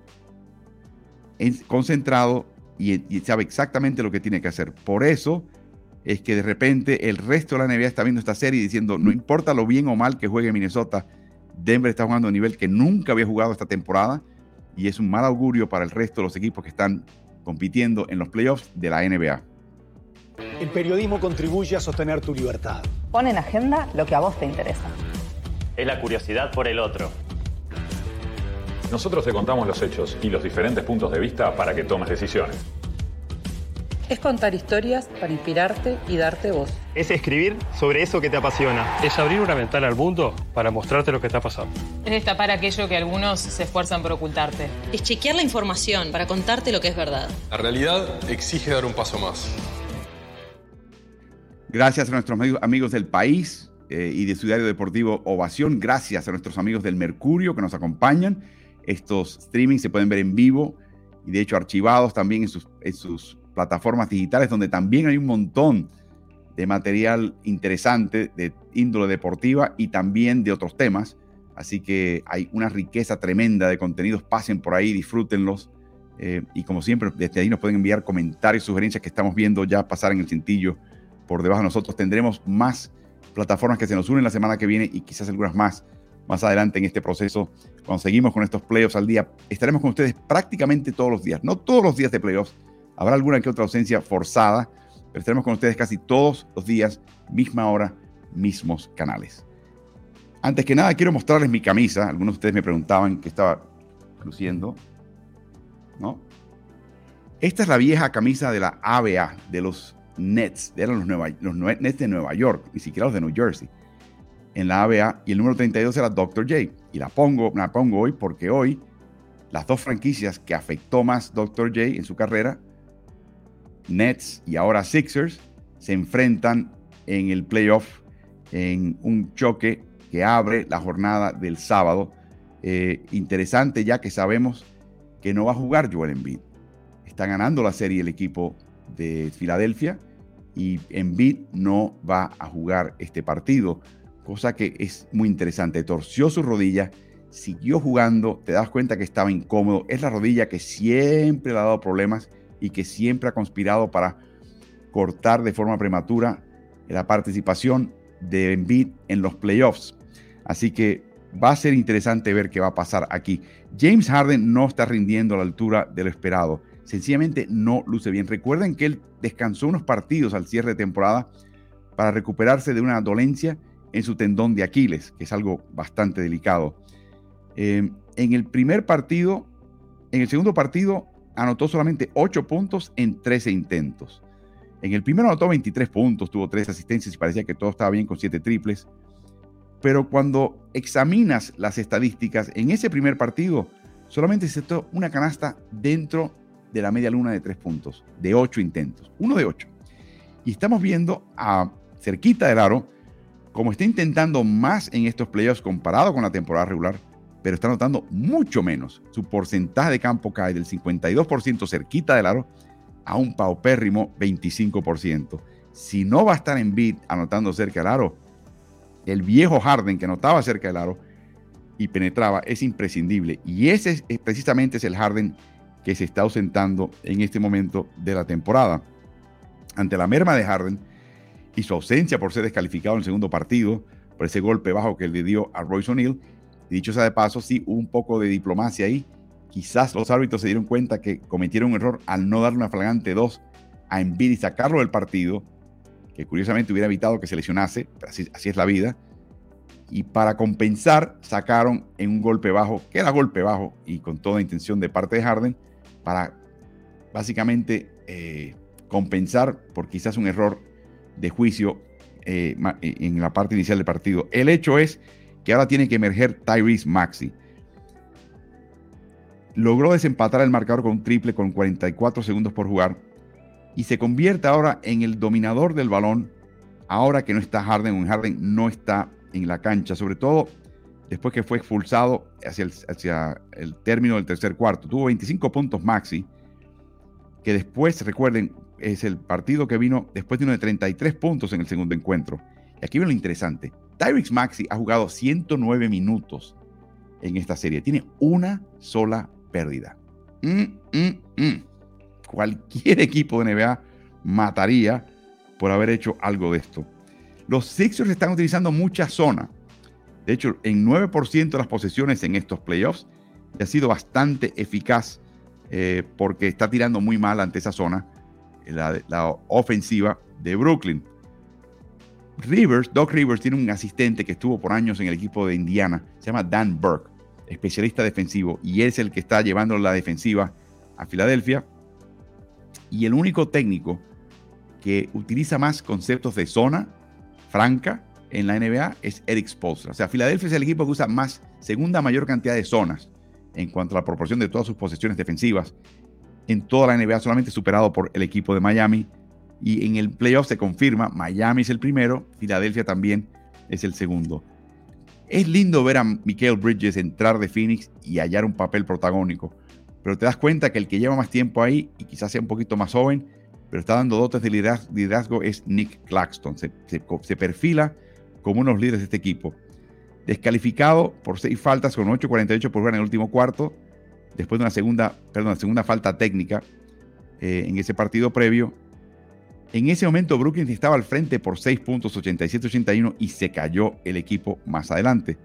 concentrado y, y sabe exactamente lo que tiene que hacer. Por eso es que de repente el resto de la NBA está viendo esta serie diciendo, no importa lo bien o mal que juegue Minnesota, Denver está jugando a un nivel que nunca había jugado esta temporada y es un mal augurio para el resto de los equipos que están compitiendo en los playoffs de la NBA. El periodismo contribuye a sostener tu libertad. Pon en agenda lo que a vos te interesa. Es la curiosidad por el otro. Nosotros te contamos los hechos y los diferentes puntos de vista para que tomes decisiones. Es contar historias para inspirarte y darte voz. Es escribir sobre eso que te apasiona. Es abrir una ventana al mundo para mostrarte lo que está pasando. Es destapar aquello que algunos se esfuerzan por ocultarte. Es chequear la información para contarte lo que es verdad. La realidad exige dar un paso más. Gracias a nuestros amigos del país eh, y de su diario deportivo Ovación. Gracias a nuestros amigos del Mercurio que nos acompañan. Estos streamings se pueden ver en vivo y de hecho archivados también en sus, en sus plataformas digitales donde también hay un montón de material interesante de índole deportiva y también de otros temas. Así que hay una riqueza tremenda de contenidos. Pasen por ahí, disfrútenlos. Eh, y como siempre, desde ahí nos pueden enviar comentarios, sugerencias que estamos viendo ya pasar en el cintillo por debajo de nosotros. Tendremos más plataformas que se nos unen la semana que viene y quizás algunas más más adelante en este proceso. Cuando seguimos con estos playoffs al día, estaremos con ustedes prácticamente todos los días. No todos los días de playoffs, Habrá alguna que otra ausencia forzada, pero estaremos con ustedes casi todos los días, misma hora, mismos canales. Antes que nada, quiero mostrarles mi camisa. Algunos de ustedes me preguntaban qué estaba luciendo. ¿No? Esta es la vieja camisa de la ABA, de los Nets. Eran los, los Nets de Nueva York, ni siquiera los de New Jersey. En la ABA. Y el número 32 era Dr. J. Y la pongo, la pongo hoy porque hoy las dos franquicias que afectó más Dr. J en su carrera Nets y ahora Sixers se enfrentan en el playoff en un choque que abre la jornada del sábado. Eh, interesante ya que sabemos que no va a jugar Joel Embiid. Está ganando la serie el equipo de Filadelfia y Embiid no va a jugar este partido, cosa que es muy interesante. Torció su rodilla, siguió jugando, te das cuenta que estaba incómodo. Es la rodilla que siempre le ha dado problemas y que siempre ha conspirado para cortar de forma prematura la participación de Embiid en los playoffs. Así que va a ser interesante ver qué va a pasar aquí. James Harden no está rindiendo a la altura de lo esperado. Sencillamente no luce bien. Recuerden que él descansó unos partidos al cierre de temporada para recuperarse de una dolencia en su tendón de Aquiles, que es algo bastante delicado. Eh, en el primer partido, en el segundo partido, anotó solamente 8 puntos en 13 intentos. En el primero anotó 23 puntos, tuvo 3 asistencias y parecía que todo estaba bien con 7 triples. Pero cuando examinas las estadísticas, en ese primer partido solamente se una canasta dentro de la media luna de 3 puntos, de 8 intentos, uno de 8. Y estamos viendo a cerquita del aro, como está intentando más en estos playoffs comparado con la temporada regular, pero está anotando mucho menos. Su porcentaje de campo cae del 52% cerquita del aro a un paupérrimo 25%. Si no va a estar en beat anotando cerca del aro, el viejo Harden que anotaba cerca del aro y penetraba es imprescindible. Y ese es, precisamente es el Harden que se está ausentando en este momento de la temporada. Ante la merma de Harden y su ausencia por ser descalificado en el segundo partido, por ese golpe bajo que le dio a Royce O'Neill, dicho sea de paso, sí, un poco de diplomacia ahí Quizás los árbitros se dieron cuenta que cometieron un error al no darle una flagrante 2 a Embiid y sacarlo del partido, que curiosamente hubiera evitado que se lesionase, así, así es la vida. Y para compensar, sacaron en un golpe bajo, que era golpe bajo y con toda intención de parte de Harden, para básicamente eh, compensar por quizás un error de juicio eh, en la parte inicial del partido. El hecho es que ahora tiene que emerger Tyrese Maxi logró desempatar el marcador con un triple con 44 segundos por jugar y se convierte ahora en el dominador del balón ahora que no está Harden, un Harden no está en la cancha, sobre todo después que fue expulsado hacia el, hacia el término del tercer cuarto. Tuvo 25 puntos Maxi, que después, recuerden, es el partido que vino después de uno de 33 puntos en el segundo encuentro. Y aquí viene lo interesante. Tyrix Maxi ha jugado 109 minutos en esta serie. Tiene una sola pérdida. Mm, mm, mm. Cualquier equipo de NBA mataría por haber hecho algo de esto. Los Sixers están utilizando mucha zona. De hecho, en 9% de las posesiones en estos playoffs ha sido bastante eficaz eh, porque está tirando muy mal ante esa zona la, la ofensiva de Brooklyn. Rivers, Doc Rivers tiene un asistente que estuvo por años en el equipo de Indiana, se llama Dan Burke especialista defensivo, y es el que está llevando la defensiva a Filadelfia. Y el único técnico que utiliza más conceptos de zona franca en la NBA es Eric Spoelstra. O sea, Filadelfia es el equipo que usa más, segunda mayor cantidad de zonas en cuanto a la proporción de todas sus posesiones defensivas en toda la NBA, solamente superado por el equipo de Miami. Y en el playoff se confirma, Miami es el primero, Filadelfia también es el segundo. Es lindo ver a Michael Bridges entrar de Phoenix y hallar un papel protagónico, pero te das cuenta que el que lleva más tiempo ahí y quizás sea un poquito más joven, pero está dando dotes de liderazgo, es Nick Claxton. Se, perfila como uno de los líderes de este equipo. Descalificado por seis faltas con 8.48 por jugar en el último cuarto, después de una segunda, perdón, segunda falta técnica eh, en ese partido previo, en ese momento Brooklyn estaba al frente por 6 puntos, 87-81, y se cayó el equipo más adelante.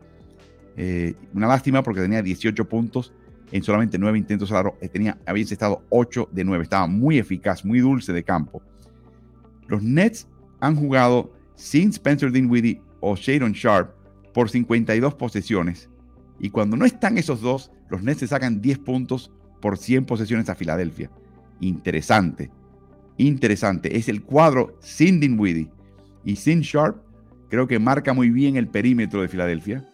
Eh, una lástima porque tenía 18 puntos en solamente 9 intentos al eh, Tenía, había estado 8 de 9. Estaba muy eficaz, muy dulce de campo. Los Nets han jugado sin Spencer Dinwiddie o Shadon Sharp por 52 posesiones. Y cuando no están esos dos, los Nets se sacan 10 puntos por 100 posesiones a Filadelfia. Interesante interesante. Es el cuadro sin Dinwiddie y sin Sharp. Creo que marca muy bien el perímetro de Filadelfia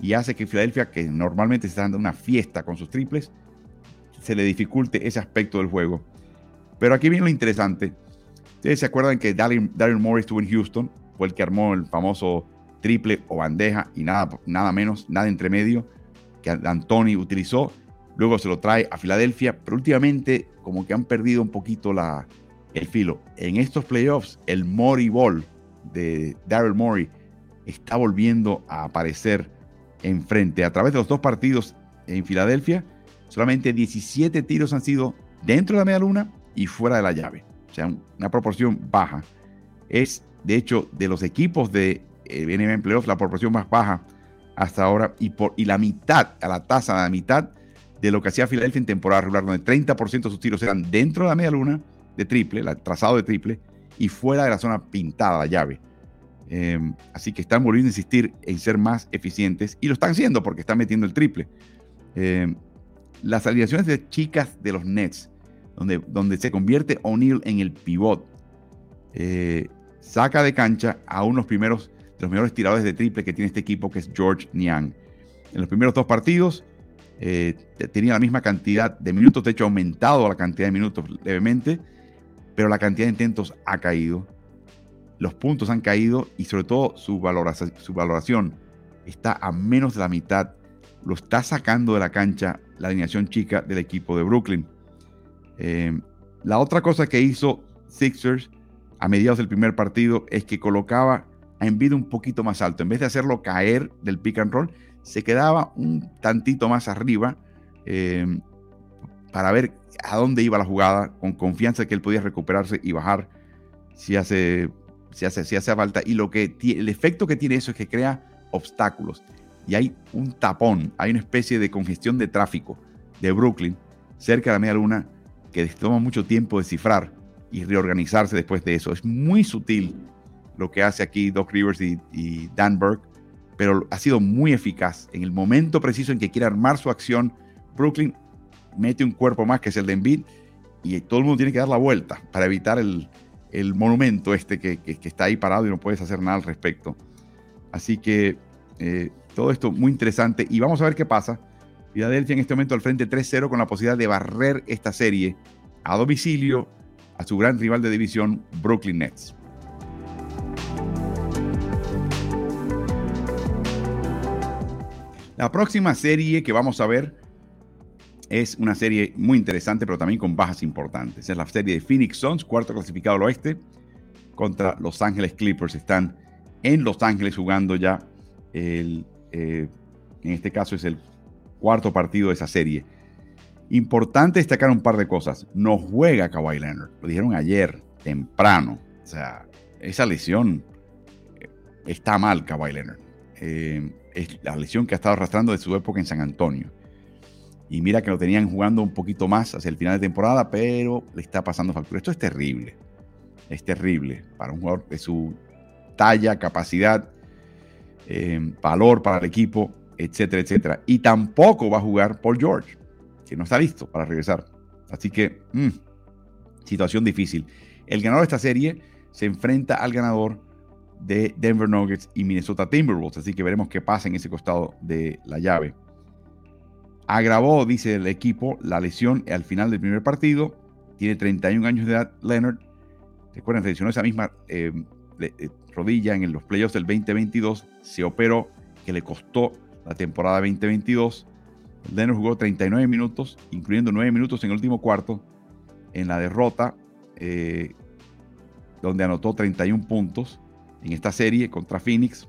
y hace que Filadelfia, que normalmente está dando una fiesta con sus triples, se le dificulte ese aspecto del juego. Pero aquí viene lo interesante. Ustedes se acuerdan que Daryl, Morris estuvo en Houston, fue el que armó el famoso triple o bandeja y nada, nada menos, nada entre medio que Anthony utilizó. Luego se lo trae a Filadelfia, pero últimamente como que han perdido un poquito la, el filo. En estos playoffs, el Mori Ball de Daryl Morey está volviendo a aparecer enfrente. A través de los dos partidos en Filadelfia, solamente 17 tiros han sido dentro de la media luna y fuera de la llave. O sea, una proporción baja. Es, de hecho, de los equipos de eh, NBA en playoffs, la proporción más baja hasta ahora y, por, y la mitad, a la tasa, a la mitad de lo que hacía Filadelfia en temporada regular, donde 30% de sus tiros eran dentro de la media luna de triple, el trazado de triple, y fuera de la zona pintada, la llave. Em, así que están volviendo a insistir en ser más eficientes y lo están haciendo porque están metiendo el triple. Em, las alineaciones de chicas de los Nets, donde, donde se convierte O'Neal en el pivot, eh, saca de cancha a unos primeros de los mejores tiradores de triple que tiene este equipo, que es George Niang. En los primeros dos partidos eh, tenía la misma cantidad de minutos, de hecho aumentado la cantidad de minutos levemente, pero la cantidad de intentos ha caído. Los puntos han caído y sobre todo su valoración, está a menos de la mitad. Lo está sacando de la cancha la alineación chica del equipo de Brooklyn. Eh, la otra cosa que hizo Sixers a mediados del primer partido es que colocaba a Embiid un poquito más alto. En vez de hacerlo caer del pick and roll, se quedaba un tantito más arriba eh, para ver a dónde iba la jugada, con confianza que él podía recuperarse y bajar si hace, si hace, si hace falta. Y lo que el efecto que tiene eso es que crea obstáculos. Y hay un tapón, hay una especie de congestión de tráfico de Brooklyn cerca de la media luna que toma mucho tiempo descifrar y reorganizarse después de eso. Es muy sutil lo que hace aquí Doc Rivers y, Dan Burke, pero ha sido muy eficaz. En el momento preciso en que quiere armar su acción, Brooklyn mete un cuerpo más que es el de Embiid y todo el mundo tiene que dar la vuelta para evitar el, monumento este que, está ahí parado y no puedes hacer nada al respecto. Así que eh, todo esto muy interesante y vamos a ver qué pasa. Philadelphia en este momento al frente 3-0 con la posibilidad de barrer esta serie a domicilio a su gran rival de división, Brooklyn Nets. La próxima serie que vamos a ver es una serie muy interesante, pero también con bajas importantes. Es la serie de Phoenix Suns, cuarto clasificado al oeste, contra Los Ángeles Clippers. Están en Los Ángeles jugando ya el, eh, en este caso es el cuarto partido de esa serie. Importante destacar un par de cosas. No juega Kawhi Leonard. Lo dijeron ayer, temprano. O sea, esa lesión eh, está mal, Kawhi Leonard. Eh, es la lesión que ha estado arrastrando de su época en San Antonio. Y mira que lo tenían jugando un poquito más hacia el final de temporada, pero le está pasando factura. Esto es terrible. Es terrible para un jugador de su talla, capacidad, eh, valor para el equipo, etcétera, etcétera. Y tampoco va a jugar Paul George que no está listo para regresar. Así que, mm, situación difícil. El ganador de esta serie se enfrenta al ganador de Denver Nuggets y Minnesota Timberwolves. Así que veremos qué pasa en ese costado de la llave. Agravó, dice el equipo, la lesión al final del primer partido. Tiene 31 años de edad, Leonard. Recuerden, se lesionó esa misma eh, eh, rodilla en los playoffs del 2022. Se operó, que le costó la temporada 2022. Leonard jugó 39 minutos, incluyendo 9 minutos en el último cuarto, en la derrota, eh, donde anotó 31 puntos en esta serie contra Phoenix.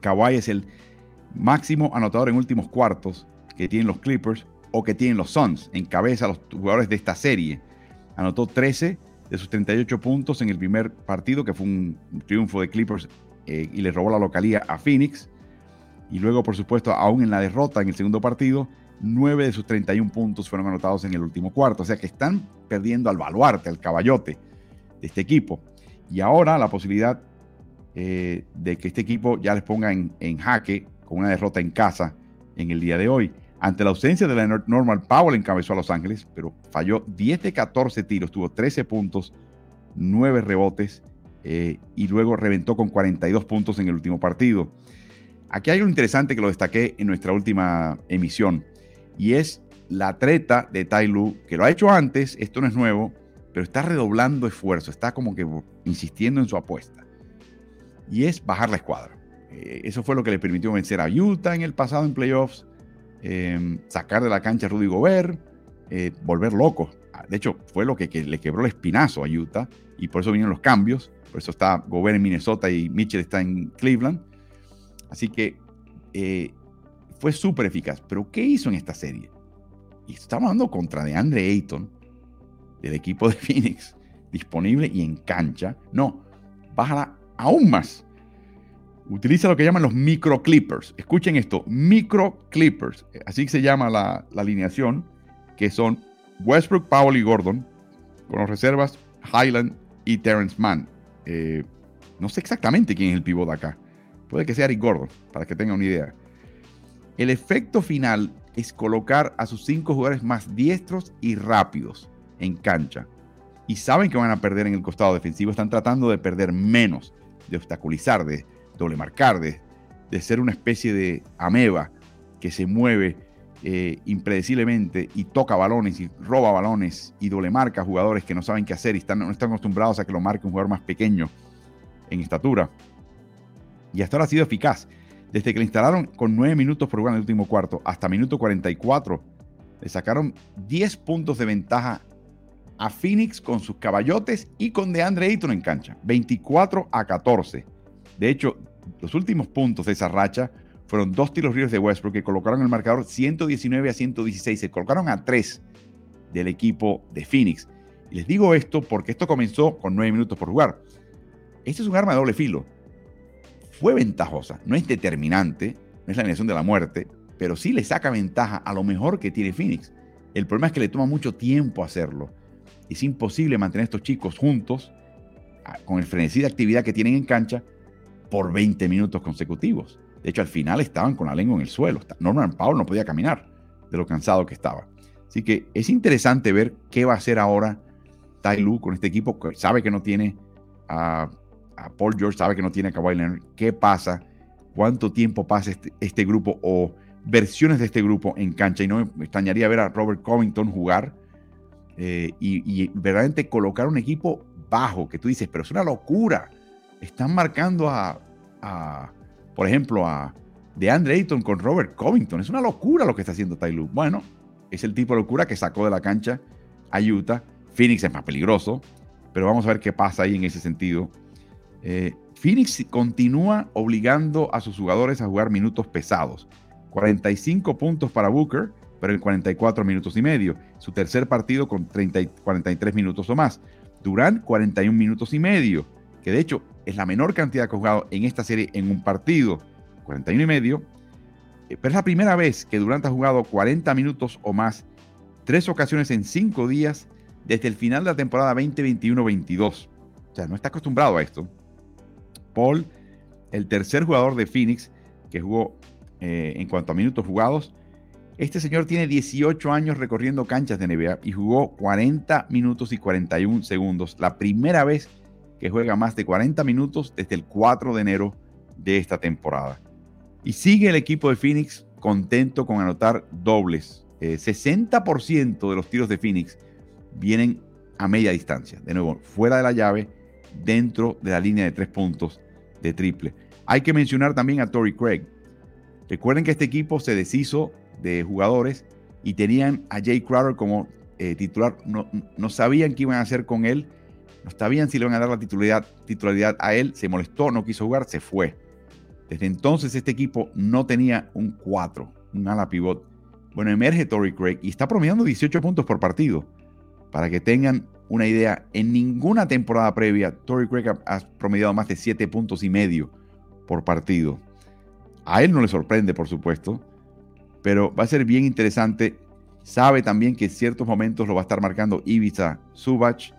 Kawhi es el máximo anotador en últimos cuartos que tienen los Clippers o que tienen los Suns. Encabeza a los jugadores de esta serie. Anotó 13 de sus 38 puntos en el primer partido, que fue un triunfo de Clippers eh, y le robó la localía a Phoenix. Y luego, por supuesto, aún en la derrota en el segundo partido, 9 de sus 31 puntos fueron anotados en el último cuarto. O sea que están perdiendo al baluarte, al caballote de este equipo. Y ahora la posibilidad eh, de que este equipo ya les ponga en, jaque con una derrota en casa en el día de hoy. Ante la ausencia de la Normal Powell encabezó a Los Ángeles, pero falló 10 de 14 tiros, tuvo 13 puntos, 9 rebotes eh, y luego reventó con 42 puntos en el último partido. Aquí hay algo interesante que lo destaqué en nuestra última emisión y es la treta de Tai Lu, que lo ha hecho antes, esto no es nuevo, pero está redoblando esfuerzo, está como que insistiendo en su apuesta. Y es bajar la escuadra. eh, eso fue lo que le permitió vencer a Utah en el pasado en playoffs, em, sacar de la cancha a Rudy Gobert, eh, volver loco. Ah, de hecho, fue lo que, le quebró el espinazo a Utah y por eso vinieron los cambios. Por eso está Gobert en Minnesota y Mitchell está en Cleveland. Así que eh, fue súper eficaz. Pero ¿qué hizo en esta serie? Y estamos hablando contra DeAndre Ayton, del equipo de Phoenix, disponible y en cancha. No, bájala aún más. Utiliza lo que llaman los micro clippers. Escuchen esto, micro clippers. Así se llama la, alineación, que son Westbrook, Powell y Gordon, con las reservas Highland y Terrence Mann. Eh, no sé exactamente quién es el pivot acá. Puede que sea Eric Gordon, para que tengan una idea. El efecto final es colocar a sus cinco jugadores más diestros y rápidos en cancha. Y saben que van a perder en el costado defensivo. Están tratando de perder menos, de obstaculizar, de doble marcar, de, ser una especie de ameba que se mueve eh, impredeciblemente y toca balones y roba balones y doble marca a jugadores que no saben qué hacer y están, no están acostumbrados a que lo marque un jugador más pequeño en estatura. Y hasta ahora ha sido eficaz. Desde que le instalaron con 9 minutos por jugar en el último cuarto hasta minuto 44, le sacaron 10 puntos de ventaja a Phoenix con sus caballotes y con DeAndre Ayton en cancha. 24 a 14. De hecho, los últimos puntos de esa racha fueron dos tiros libres de Westbrook que colocaron el marcador 119 a 116. Se colocaron a 3 del equipo de Phoenix. Y les digo esto porque esto comenzó con 9 minutos por jugar. Este es un arma de doble filo. Fue ventajosa, no es determinante, no es la negación de la muerte, pero sí le saca ventaja a lo mejor que tiene Phoenix. El problema es que le toma mucho tiempo hacerlo. Es imposible mantener a estos chicos juntos con el frenesí de actividad que tienen en cancha por 20 minutos consecutivos. De hecho, al final estaban con la lengua en el suelo. Norman Powell no podía caminar de lo cansado que estaba. Así que es interesante ver qué va a hacer ahora Tai Lu con este equipo. Que sabe que no tiene a, Paul George, sabe que no tiene a Kawhi Leonard. ¿Qué pasa? ¿Cuánto tiempo pasa este, este, grupo o versiones de este grupo en cancha? Y no me extrañaría ver a Robert Covington jugar eh, y, y verdaderamente colocar un equipo bajo, que tú dices, pero es una locura. Están marcando a, por ejemplo, a DeAndre Ayton con Robert Covington. Es una locura lo que está haciendo Ty Bueno, es el tipo de locura que sacó de la cancha a Utah. Phoenix es más peligroso, pero vamos a ver qué pasa ahí en ese sentido. Eh, Phoenix continúa obligando a sus jugadores a jugar minutos pesados. 45 puntos para Booker, pero en 44 minutos y medio. Su tercer partido con 30, 43 minutos o más. Durant, 41 minutos y medio, que de hecho es la menor cantidad que ha jugado en esta serie en un partido, 41 y medio. Eh, pero es la primera vez que Durant ha jugado 40 minutos o más, tres ocasiones en cinco días, desde el final de la temporada 2021-22. O sea, no está acostumbrado a esto. Paul, el tercer jugador de Phoenix que jugó eh, en cuanto a minutos jugados, este señor tiene 18 años recorriendo canchas de NBA y jugó 40 minutos y 41 segundos. La primera vez que juega más de 40 minutos desde el 4 de enero de esta temporada. Y sigue el equipo de Phoenix contento con anotar dobles. 60% eh, de los tiros de Phoenix vienen a media distancia. De nuevo, fuera de la llave, dentro de la línea de tres puntos de triple. Hay que mencionar también a Tory Craig. Recuerden que este equipo se deshizo de jugadores y tenían a Jay Crowder como eh, titular. No, no sabían qué iban a hacer con él no está bien si le van a dar la titularidad, titularidad a él. Se molestó, no quiso jugar, se fue. Desde entonces este equipo no tenía un 4, un ala pivot. Bueno, emerge Tory Craig y está promediando 18 puntos por partido. Para que tengan una idea, en ninguna temporada previa Tory Craig ha, promediado más de 7 puntos y medio por partido. A él no le sorprende, por supuesto, pero va a ser bien interesante. Sabe también que en ciertos momentos lo va a estar marcando Ibiza Subach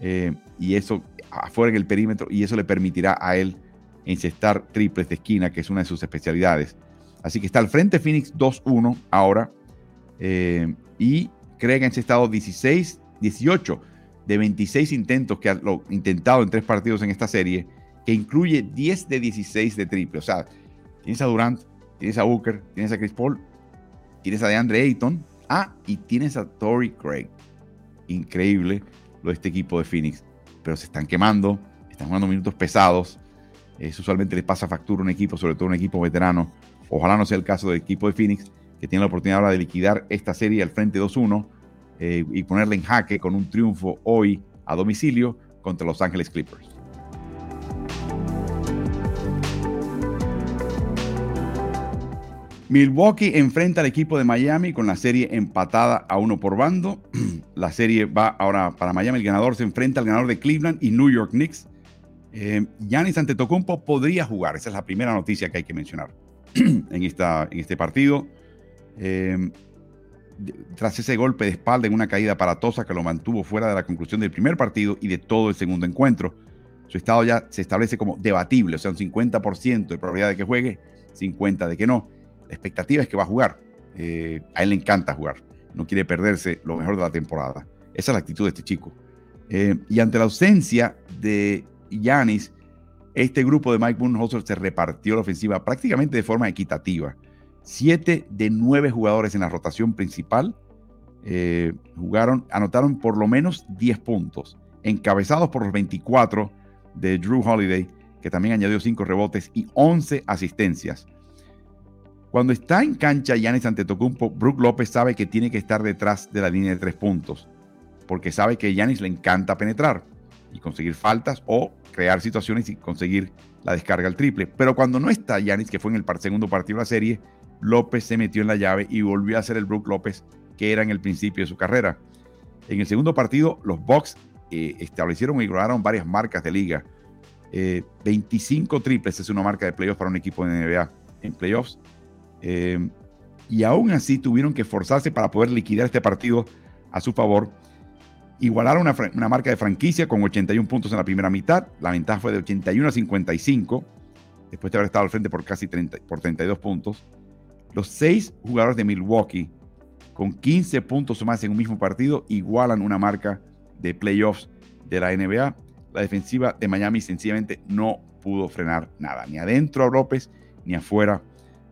eh, y eso afuera en el perímetro, y eso le permitirá a él encestar triples de esquina, que es una de sus especialidades. Así que está al frente Phoenix 2-1 ahora, eh, y cree ha encestado 16, 18 de 26 intentos que ha intentado en tres partidos en esta serie, que incluye 10 de 16 de triple. O sea, tienes a Durant, tienes a Booker, tienes a Chris Paul, tienes a DeAndre Ayton, ah, y tienes a Tory Craig. Increíble lo de este equipo de Phoenix pero se están quemando, están jugando minutos pesados Eso usualmente les pasa factura a un equipo, sobre todo un equipo veterano. Ojalá no sea el caso del equipo de Phoenix, que tiene la oportunidad ahora de liquidar esta serie al frente 2-1 eh, y ponerle en jaque con un triunfo hoy a domicilio contra Los Ángeles Clippers. Milwaukee enfrenta al equipo de Miami con la serie empatada a uno por bando. La serie va ahora para Miami. El ganador se enfrenta al ganador de Cleveland y New York Knicks. Eh, Giannis Antetokounmpo podría jugar. Esa es la primera noticia que hay que mencionar en, esta, en este partido. Eh, tras ese golpe de espalda en una caída aparatosa que lo mantuvo fuera de la conclusión del primer partido y de todo el segundo encuentro. Su estado ya se establece como debatible, o sea, un 50% de probabilidad de que juegue, 50% de que no. Expectativa es que va a jugar. Eh, a él le encanta jugar. No quiere perderse lo mejor de la temporada. Esa es la actitud de este chico. Eh, y ante la ausencia de Yanis, este grupo de Mike Budenholzer se repartió la ofensiva prácticamente de forma equitativa. Siete de nueve jugadores en la rotación principal eh, jugaron, anotaron por lo menos 10 puntos, encabezados por los 24 de Drew Holiday, que también añadió 5 rebotes y 11 asistencias. Cuando está en cancha Giannis Antetokounmpo, Brook López sabe que tiene que estar detrás de la línea de tres puntos, porque sabe que Giannis le encanta penetrar y conseguir faltas o crear situaciones y conseguir la descarga al triple. Pero cuando no está Giannis, que fue en el segundo partido de la serie, López se metió en la llave y volvió a ser el Brook López que era en el principio de su carrera. En el segundo partido, los Bucks eh, establecieron y lograron varias marcas de liga. 25 eh, triples es una marca de playoffs para un equipo de NBA en playoffs. Eh, y aún así tuvieron que esforzarse para poder liquidar este partido a su favor. Igualaron una, marca de franquicia con 81 puntos en la primera mitad. La ventaja fue de 81 a 55, después de haber estado al frente por casi 30, por 32 puntos. Los seis jugadores de Milwaukee, con 15 puntos más en un mismo partido, igualan una marca de playoffs de la NBA. La defensiva de Miami sencillamente no pudo frenar nada, ni adentro a López, ni afuera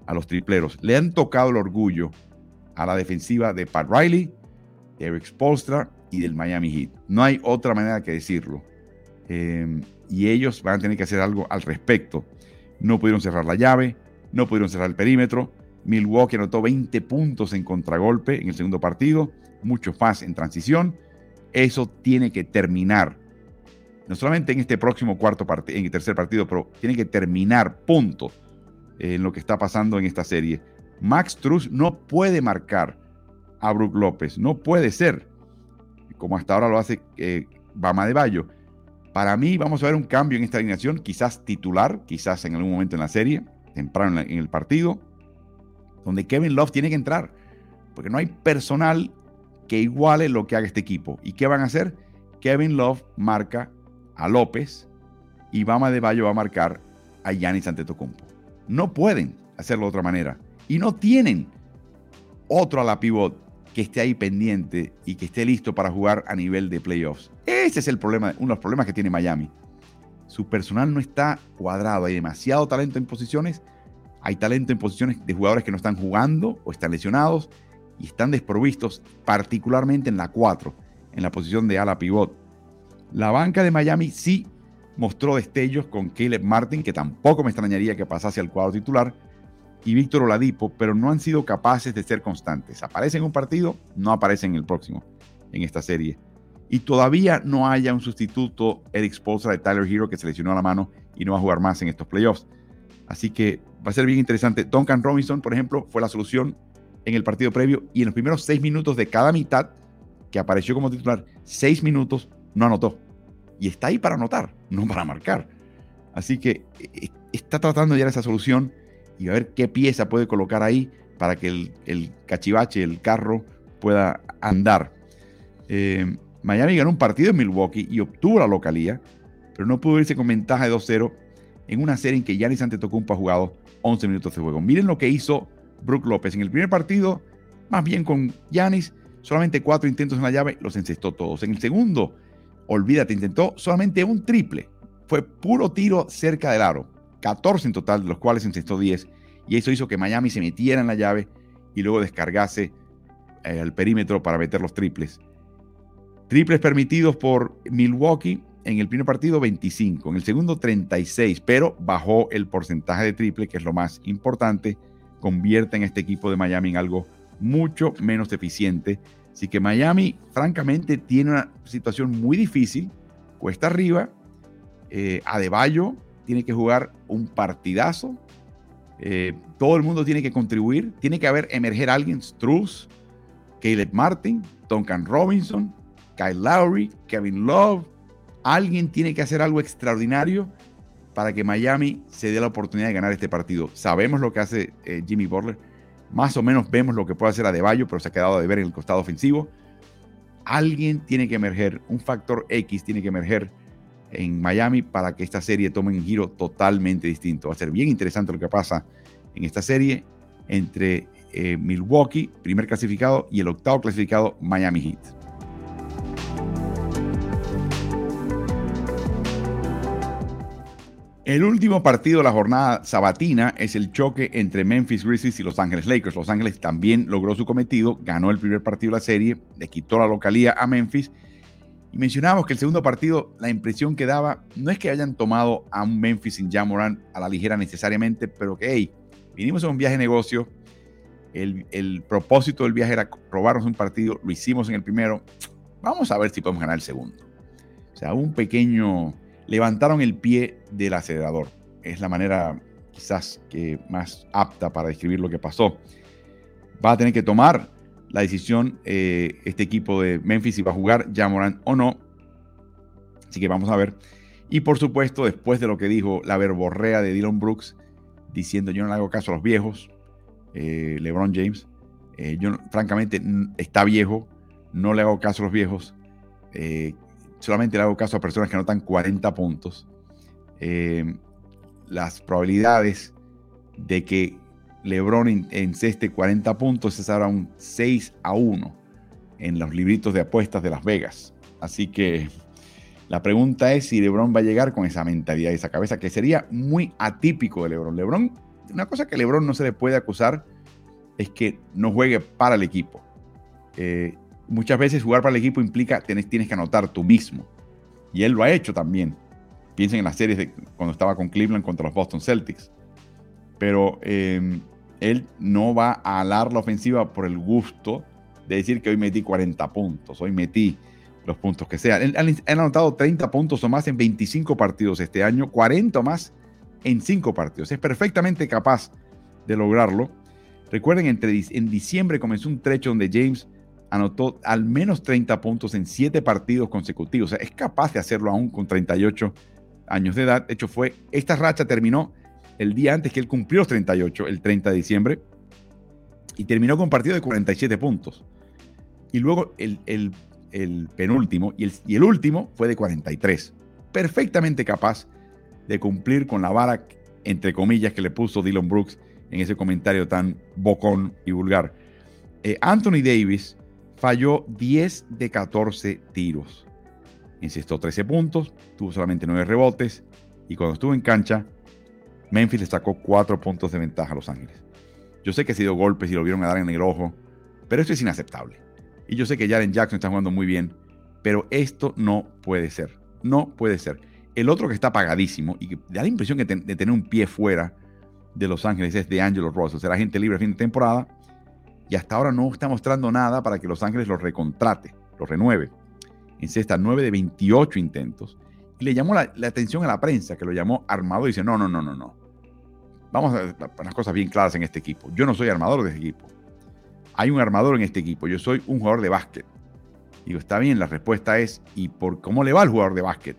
a los tripleros. Le han tocado el orgullo a la defensiva de Pat Riley, de Eric Spolstra y del Miami Heat. No hay otra manera que decirlo. Eh, y ellos van a tener que hacer algo al respecto. No pudieron cerrar la llave, no pudieron cerrar el perímetro. Milwaukee anotó 20 puntos en contragolpe en el segundo partido, mucho más en transición. Eso tiene que terminar. No solamente en este próximo cuarto partido, en el tercer partido, pero tiene que terminar puntos en lo que está pasando en esta serie. Max Truss no puede marcar a Brook López, no puede ser, como hasta ahora lo hace eh, Bama de Bayo. Para mí vamos a ver un cambio en esta alineación, quizás titular, quizás en algún momento en la serie, temprano en, el partido, donde Kevin Love tiene que entrar, porque no hay personal que iguale lo que haga este equipo. ¿Y qué van a hacer? Kevin Love marca a López y Bama de Bayo va a marcar a Giannis Antetokounmpo. No pueden hacerlo de otra manera. Y no tienen otro a la pivot que esté ahí pendiente y que esté listo para jugar a nivel de playoffs. Ese es el problema, uno de los problemas que tiene Miami. Su personal no está cuadrado, hay demasiado talento en posiciones, hay talento en posiciones de jugadores que no están jugando o están lesionados y están desprovistos, particularmente en la 4, en la posición de ala pivot. La banca de Miami sí mostró destellos con Caleb Martin, que tampoco me extrañaría que pasase al cuadro titular, y Víctor Oladipo, pero no han sido capaces de ser constantes. Aparece en un partido, no aparece en el próximo, en esta serie. Y todavía no haya un sustituto Eric Spolstra de Tyler Hero que se lesionó la mano y no va a jugar más en estos playoffs. Así que va a ser bien interesante. Duncan Robinson, por ejemplo, fue la solución en el partido previo y en los primeros seis minutos de cada mitad que apareció como titular, seis minutos no anotó y está ahí para anotar, no para marcar. Así que eh, está tratando de llegar esa solución y a ver qué pieza puede colocar ahí para que el, cachivache, el carro, pueda andar. Eh, Miami ganó un partido en Milwaukee y obtuvo la localía, pero no pudo irse con ventaja de 2-0 en una serie en que Giannis Antetokounmpo ha jugado 11 minutos de juego. Miren lo que hizo Brook López. En el primer partido, más bien con Giannis, solamente cuatro intentos en la llave, los encestó todos. En el segundo, olvídate, intentó solamente un triple. Fue puro tiro cerca del aro. 14 en total, de los cuales encestó 10. Y eso hizo que Miami se metiera en la llave y luego descargase eh, al perímetro para meter los triples. Triples permitidos por Milwaukee en el primer partido 25, en el segundo 36, pero bajó el porcentaje de triple, que es lo más importante, convierte en este equipo de Miami en algo mucho menos eficiente. Así que Miami, francamente, tiene una situación muy difícil, cuesta arriba. Eh, Adebayo tiene que jugar un partidazo. Eh, todo el mundo tiene que contribuir. Tiene que haber emerger alguien, Struz, Caleb Martin, Duncan Robinson, Kyle Lowry, Kevin Love. Alguien tiene que hacer algo extraordinario para que Miami se dé la oportunidad de ganar este partido. Sabemos lo que hace eh, Jimmy Butler. Más o menos vemos lo que puede hacer Adebayo, pero se ha quedado de ver en el costado ofensivo. Alguien tiene que emerger, un factor X tiene que emerger en Miami para que esta serie tome un giro totalmente distinto. Va a ser bien interesante lo que pasa en esta serie entre eh, Milwaukee, primer clasificado, y el octavo clasificado, Miami Heat. El último partido de la jornada sabatina es el choque entre Memphis Grizzlies y Los Ángeles Lakers. Los Ángeles también logró su cometido, ganó el primer partido de la serie, le quitó la localía a Memphis. Y mencionábamos que el segundo partido, la impresión que daba, no es que hayan tomado a un Memphis sin Jamoran a la ligera necesariamente, pero que, hey, vinimos a un viaje de negocio, el, el propósito del viaje era robarnos un partido, lo hicimos en el primero, vamos a ver si podemos ganar el segundo. O sea, un pequeño levantaron el pie del acelerador. Es la manera quizás que más apta para describir lo que pasó. Va a tener que tomar la decisión eh, este equipo de Memphis si va a jugar Jamoran o no. Así que vamos a ver. Y por supuesto, después de lo que dijo la verborrea de Dylan Brooks, diciendo yo no le hago caso a los viejos, eh, LeBron James, eh, yo francamente está viejo, no le hago caso a los viejos solamente le hago caso a personas que anotan 40 puntos, eh, las probabilidades de que LeBron enceste 40 puntos es ahora un 6 a 1 en los libritos de apuestas de Las Vegas. Así que la pregunta es si LeBron va a llegar con esa mentalidad y esa cabeza, que sería muy atípico de LeBron. LeBron, una cosa que a LeBron no se le puede acusar es que no juegue para el equipo. Eh, muchas veces jugar para el equipo implica tienes, tienes que anotar tú mismo. Y él lo ha hecho también. Piensen en las series cuando estaba con Cleveland contra los Boston Celtics. Pero em, él no va a alar la ofensiva por el gusto de decir que hoy metí 40 puntos, hoy metí los puntos que sean. Él, ha anotado 30 puntos o más en 25 partidos este año, 40 o más en 5 partidos. Es perfectamente capaz de lograrlo. Recuerden, entre, en diciembre comenzó un trecho donde James anotó al menos 30 puntos en 7 partidos consecutivos. O sea, es capaz de hacerlo aún con 38 años de edad. De hecho, fue, esta racha terminó el día antes que él cumplió los 38, el 30 de diciembre, y terminó con partido de 47 puntos. Y luego el, penúltimo y el, y el último fue de 43. Perfectamente capaz de cumplir con la vara, entre comillas, que le puso Dylan Brooks en ese comentario tan bocón y vulgar. Eh, Anthony Davis falló 10 de 14 tiros. Insistió 13 puntos, tuvo solamente 9 rebotes y cuando estuvo en cancha, Memphis le sacó 4 puntos de ventaja a Los Ángeles. Yo sé que ha sido golpes y lo vieron a dar en el ojo, pero esto es inaceptable. Y yo sé que Jaren Jackson está jugando muy bien, pero esto no puede ser. No puede ser. El otro que está apagadísimo y que da la impresión de tener un pie fuera de Los Ángeles es de Angelo Russell. Será gente libre a fin de temporada y hasta ahora no está mostrando nada para que Los Ángeles lo recontrate, lo renueve. En sexta, 9 de 28 intentos. Y le llamó la, atención a la prensa, que lo llamó armador, y dice, no, no, no, no, no. Vamos a las cosas bien claras en este equipo. Yo no soy armador de este equipo. Hay un armador en este equipo. Yo soy un jugador de básquet. Digo, está bien, la respuesta es, ¿y por cómo le va al jugador de básquet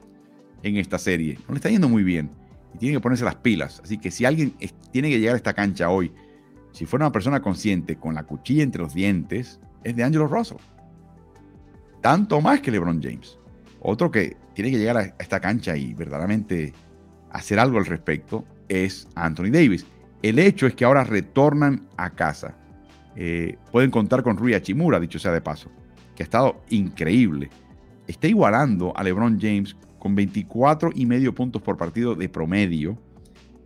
en esta serie? No le está yendo muy bien. Y tiene que ponerse las pilas. Así que si alguien tiene que llegar a esta cancha hoy si fuera una persona consciente con la cuchilla entre los dientes, es de Angelo Russell. Tanto más que LeBron James. Otro que tiene que llegar a esta cancha y verdaderamente hacer algo al respecto es Anthony Davis. El hecho es que ahora retornan a casa. Eh, pueden contar con Rui Hachimura, dicho sea de paso, que ha estado increíble. Está igualando a LeBron James con 24 y medio puntos por partido de promedio.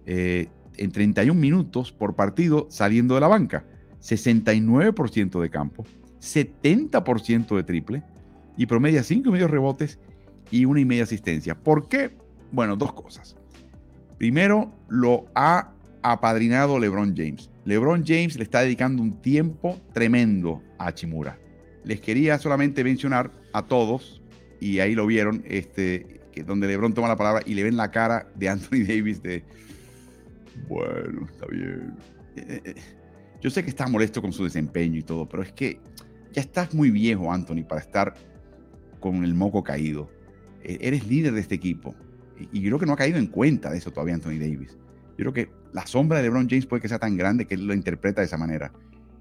Eh, en 31 minutos por partido saliendo de la banca. 69% de campo, 70% de triple y promedia 5 medios rebotes y una y media asistencia. ¿Por qué? Bueno, dos cosas. Primero, lo ha apadrinado LeBron James. LeBron James le está dedicando un tiempo tremendo a Chimura. Les quería solamente mencionar a todos, y ahí lo vieron, este, que donde LeBron toma la palabra y le ven la cara de Anthony Davis de, bueno, está bien. Eh, eh, eh, yo sé que está molesto con su desempeño y todo, pero es que ya estás muy viejo, Anthony, para estar con el moco caído. E, eres líder de este equipo. Y creo que no ha caído en cuenta de eso todavía Anthony Davis. Yo creo que la sombra de LeBron James puede que sea tan grande que él lo interpreta de esa manera.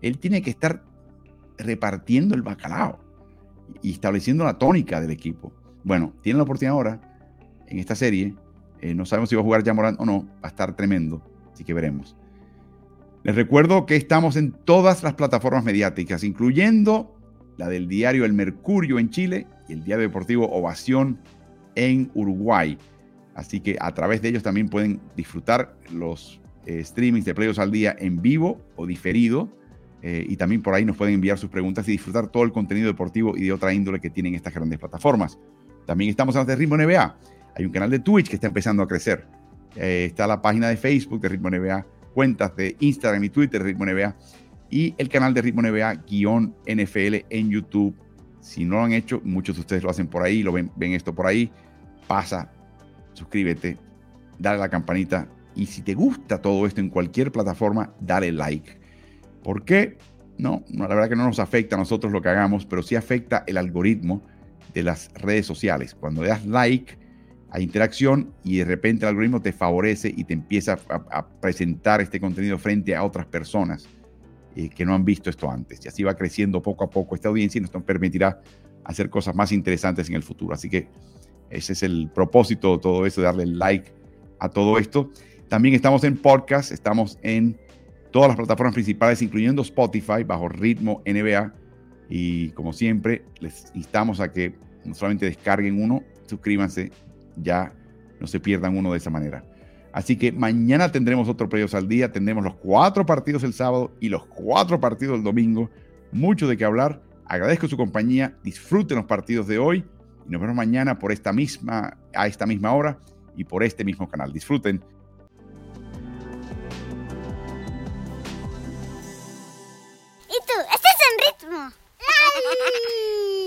Él tiene que estar repartiendo el bacalao y estableciendo la tónica del equipo. Bueno, tiene la oportunidad ahora en esta serie. Eh, no sabemos si va a jugar ya Morán o no. Va a estar tremendo. Así que veremos. Les recuerdo que estamos en todas las plataformas mediáticas, incluyendo la del diario El Mercurio en Chile y el diario deportivo Ovación en Uruguay. Así que a través de ellos también pueden disfrutar los eh, streamings de Playos al Día en vivo o diferido. Eh, y también por ahí nos pueden enviar sus preguntas y disfrutar todo el contenido deportivo y de otra índole que tienen estas grandes plataformas. También estamos en de Ritmo NBA. Hay un canal de Twitch que está empezando a crecer. Eh, está la página de Facebook de Ritmo NBA, cuentas de Instagram y Twitter de Ritmo NBA y el canal de Ritmo NBA guion NFL en YouTube. Si no lo han hecho, muchos de ustedes lo hacen por ahí, lo ven, ven esto por ahí. Pasa, suscríbete, dale a la campanita y si te gusta todo esto en cualquier plataforma, dale like. ¿Por qué? No, no, la verdad que no nos afecta a nosotros lo que hagamos, pero sí afecta el algoritmo de las redes sociales. Cuando le das like, hay interacción y de repente el algoritmo te favorece y te empieza a, presentar este contenido frente a otras personas eh, que no han visto esto antes. Y así va creciendo poco a poco esta audiencia y nos permitirá hacer cosas más interesantes en el futuro. Así que ese es el propósito de todo eso, darle like a todo esto. También estamos en podcast, estamos en todas las plataformas principales, incluyendo Spotify, bajo ritmo NBA. Y como siempre, les instamos a que no solamente descarguen uno, suscríbanse, ya no se pierdan uno de esa manera. Así que mañana tendremos otro Playoffs al día, tendremos los cuatro partidos el sábado y los cuatro partidos el domingo. Mucho de qué hablar. Agradezco su compañía, disfruten los partidos de hoy y nos vemos mañana por esta misma, a esta misma hora y por este mismo canal. Disfruten ¿Y tú? ¿Estás en ritmo?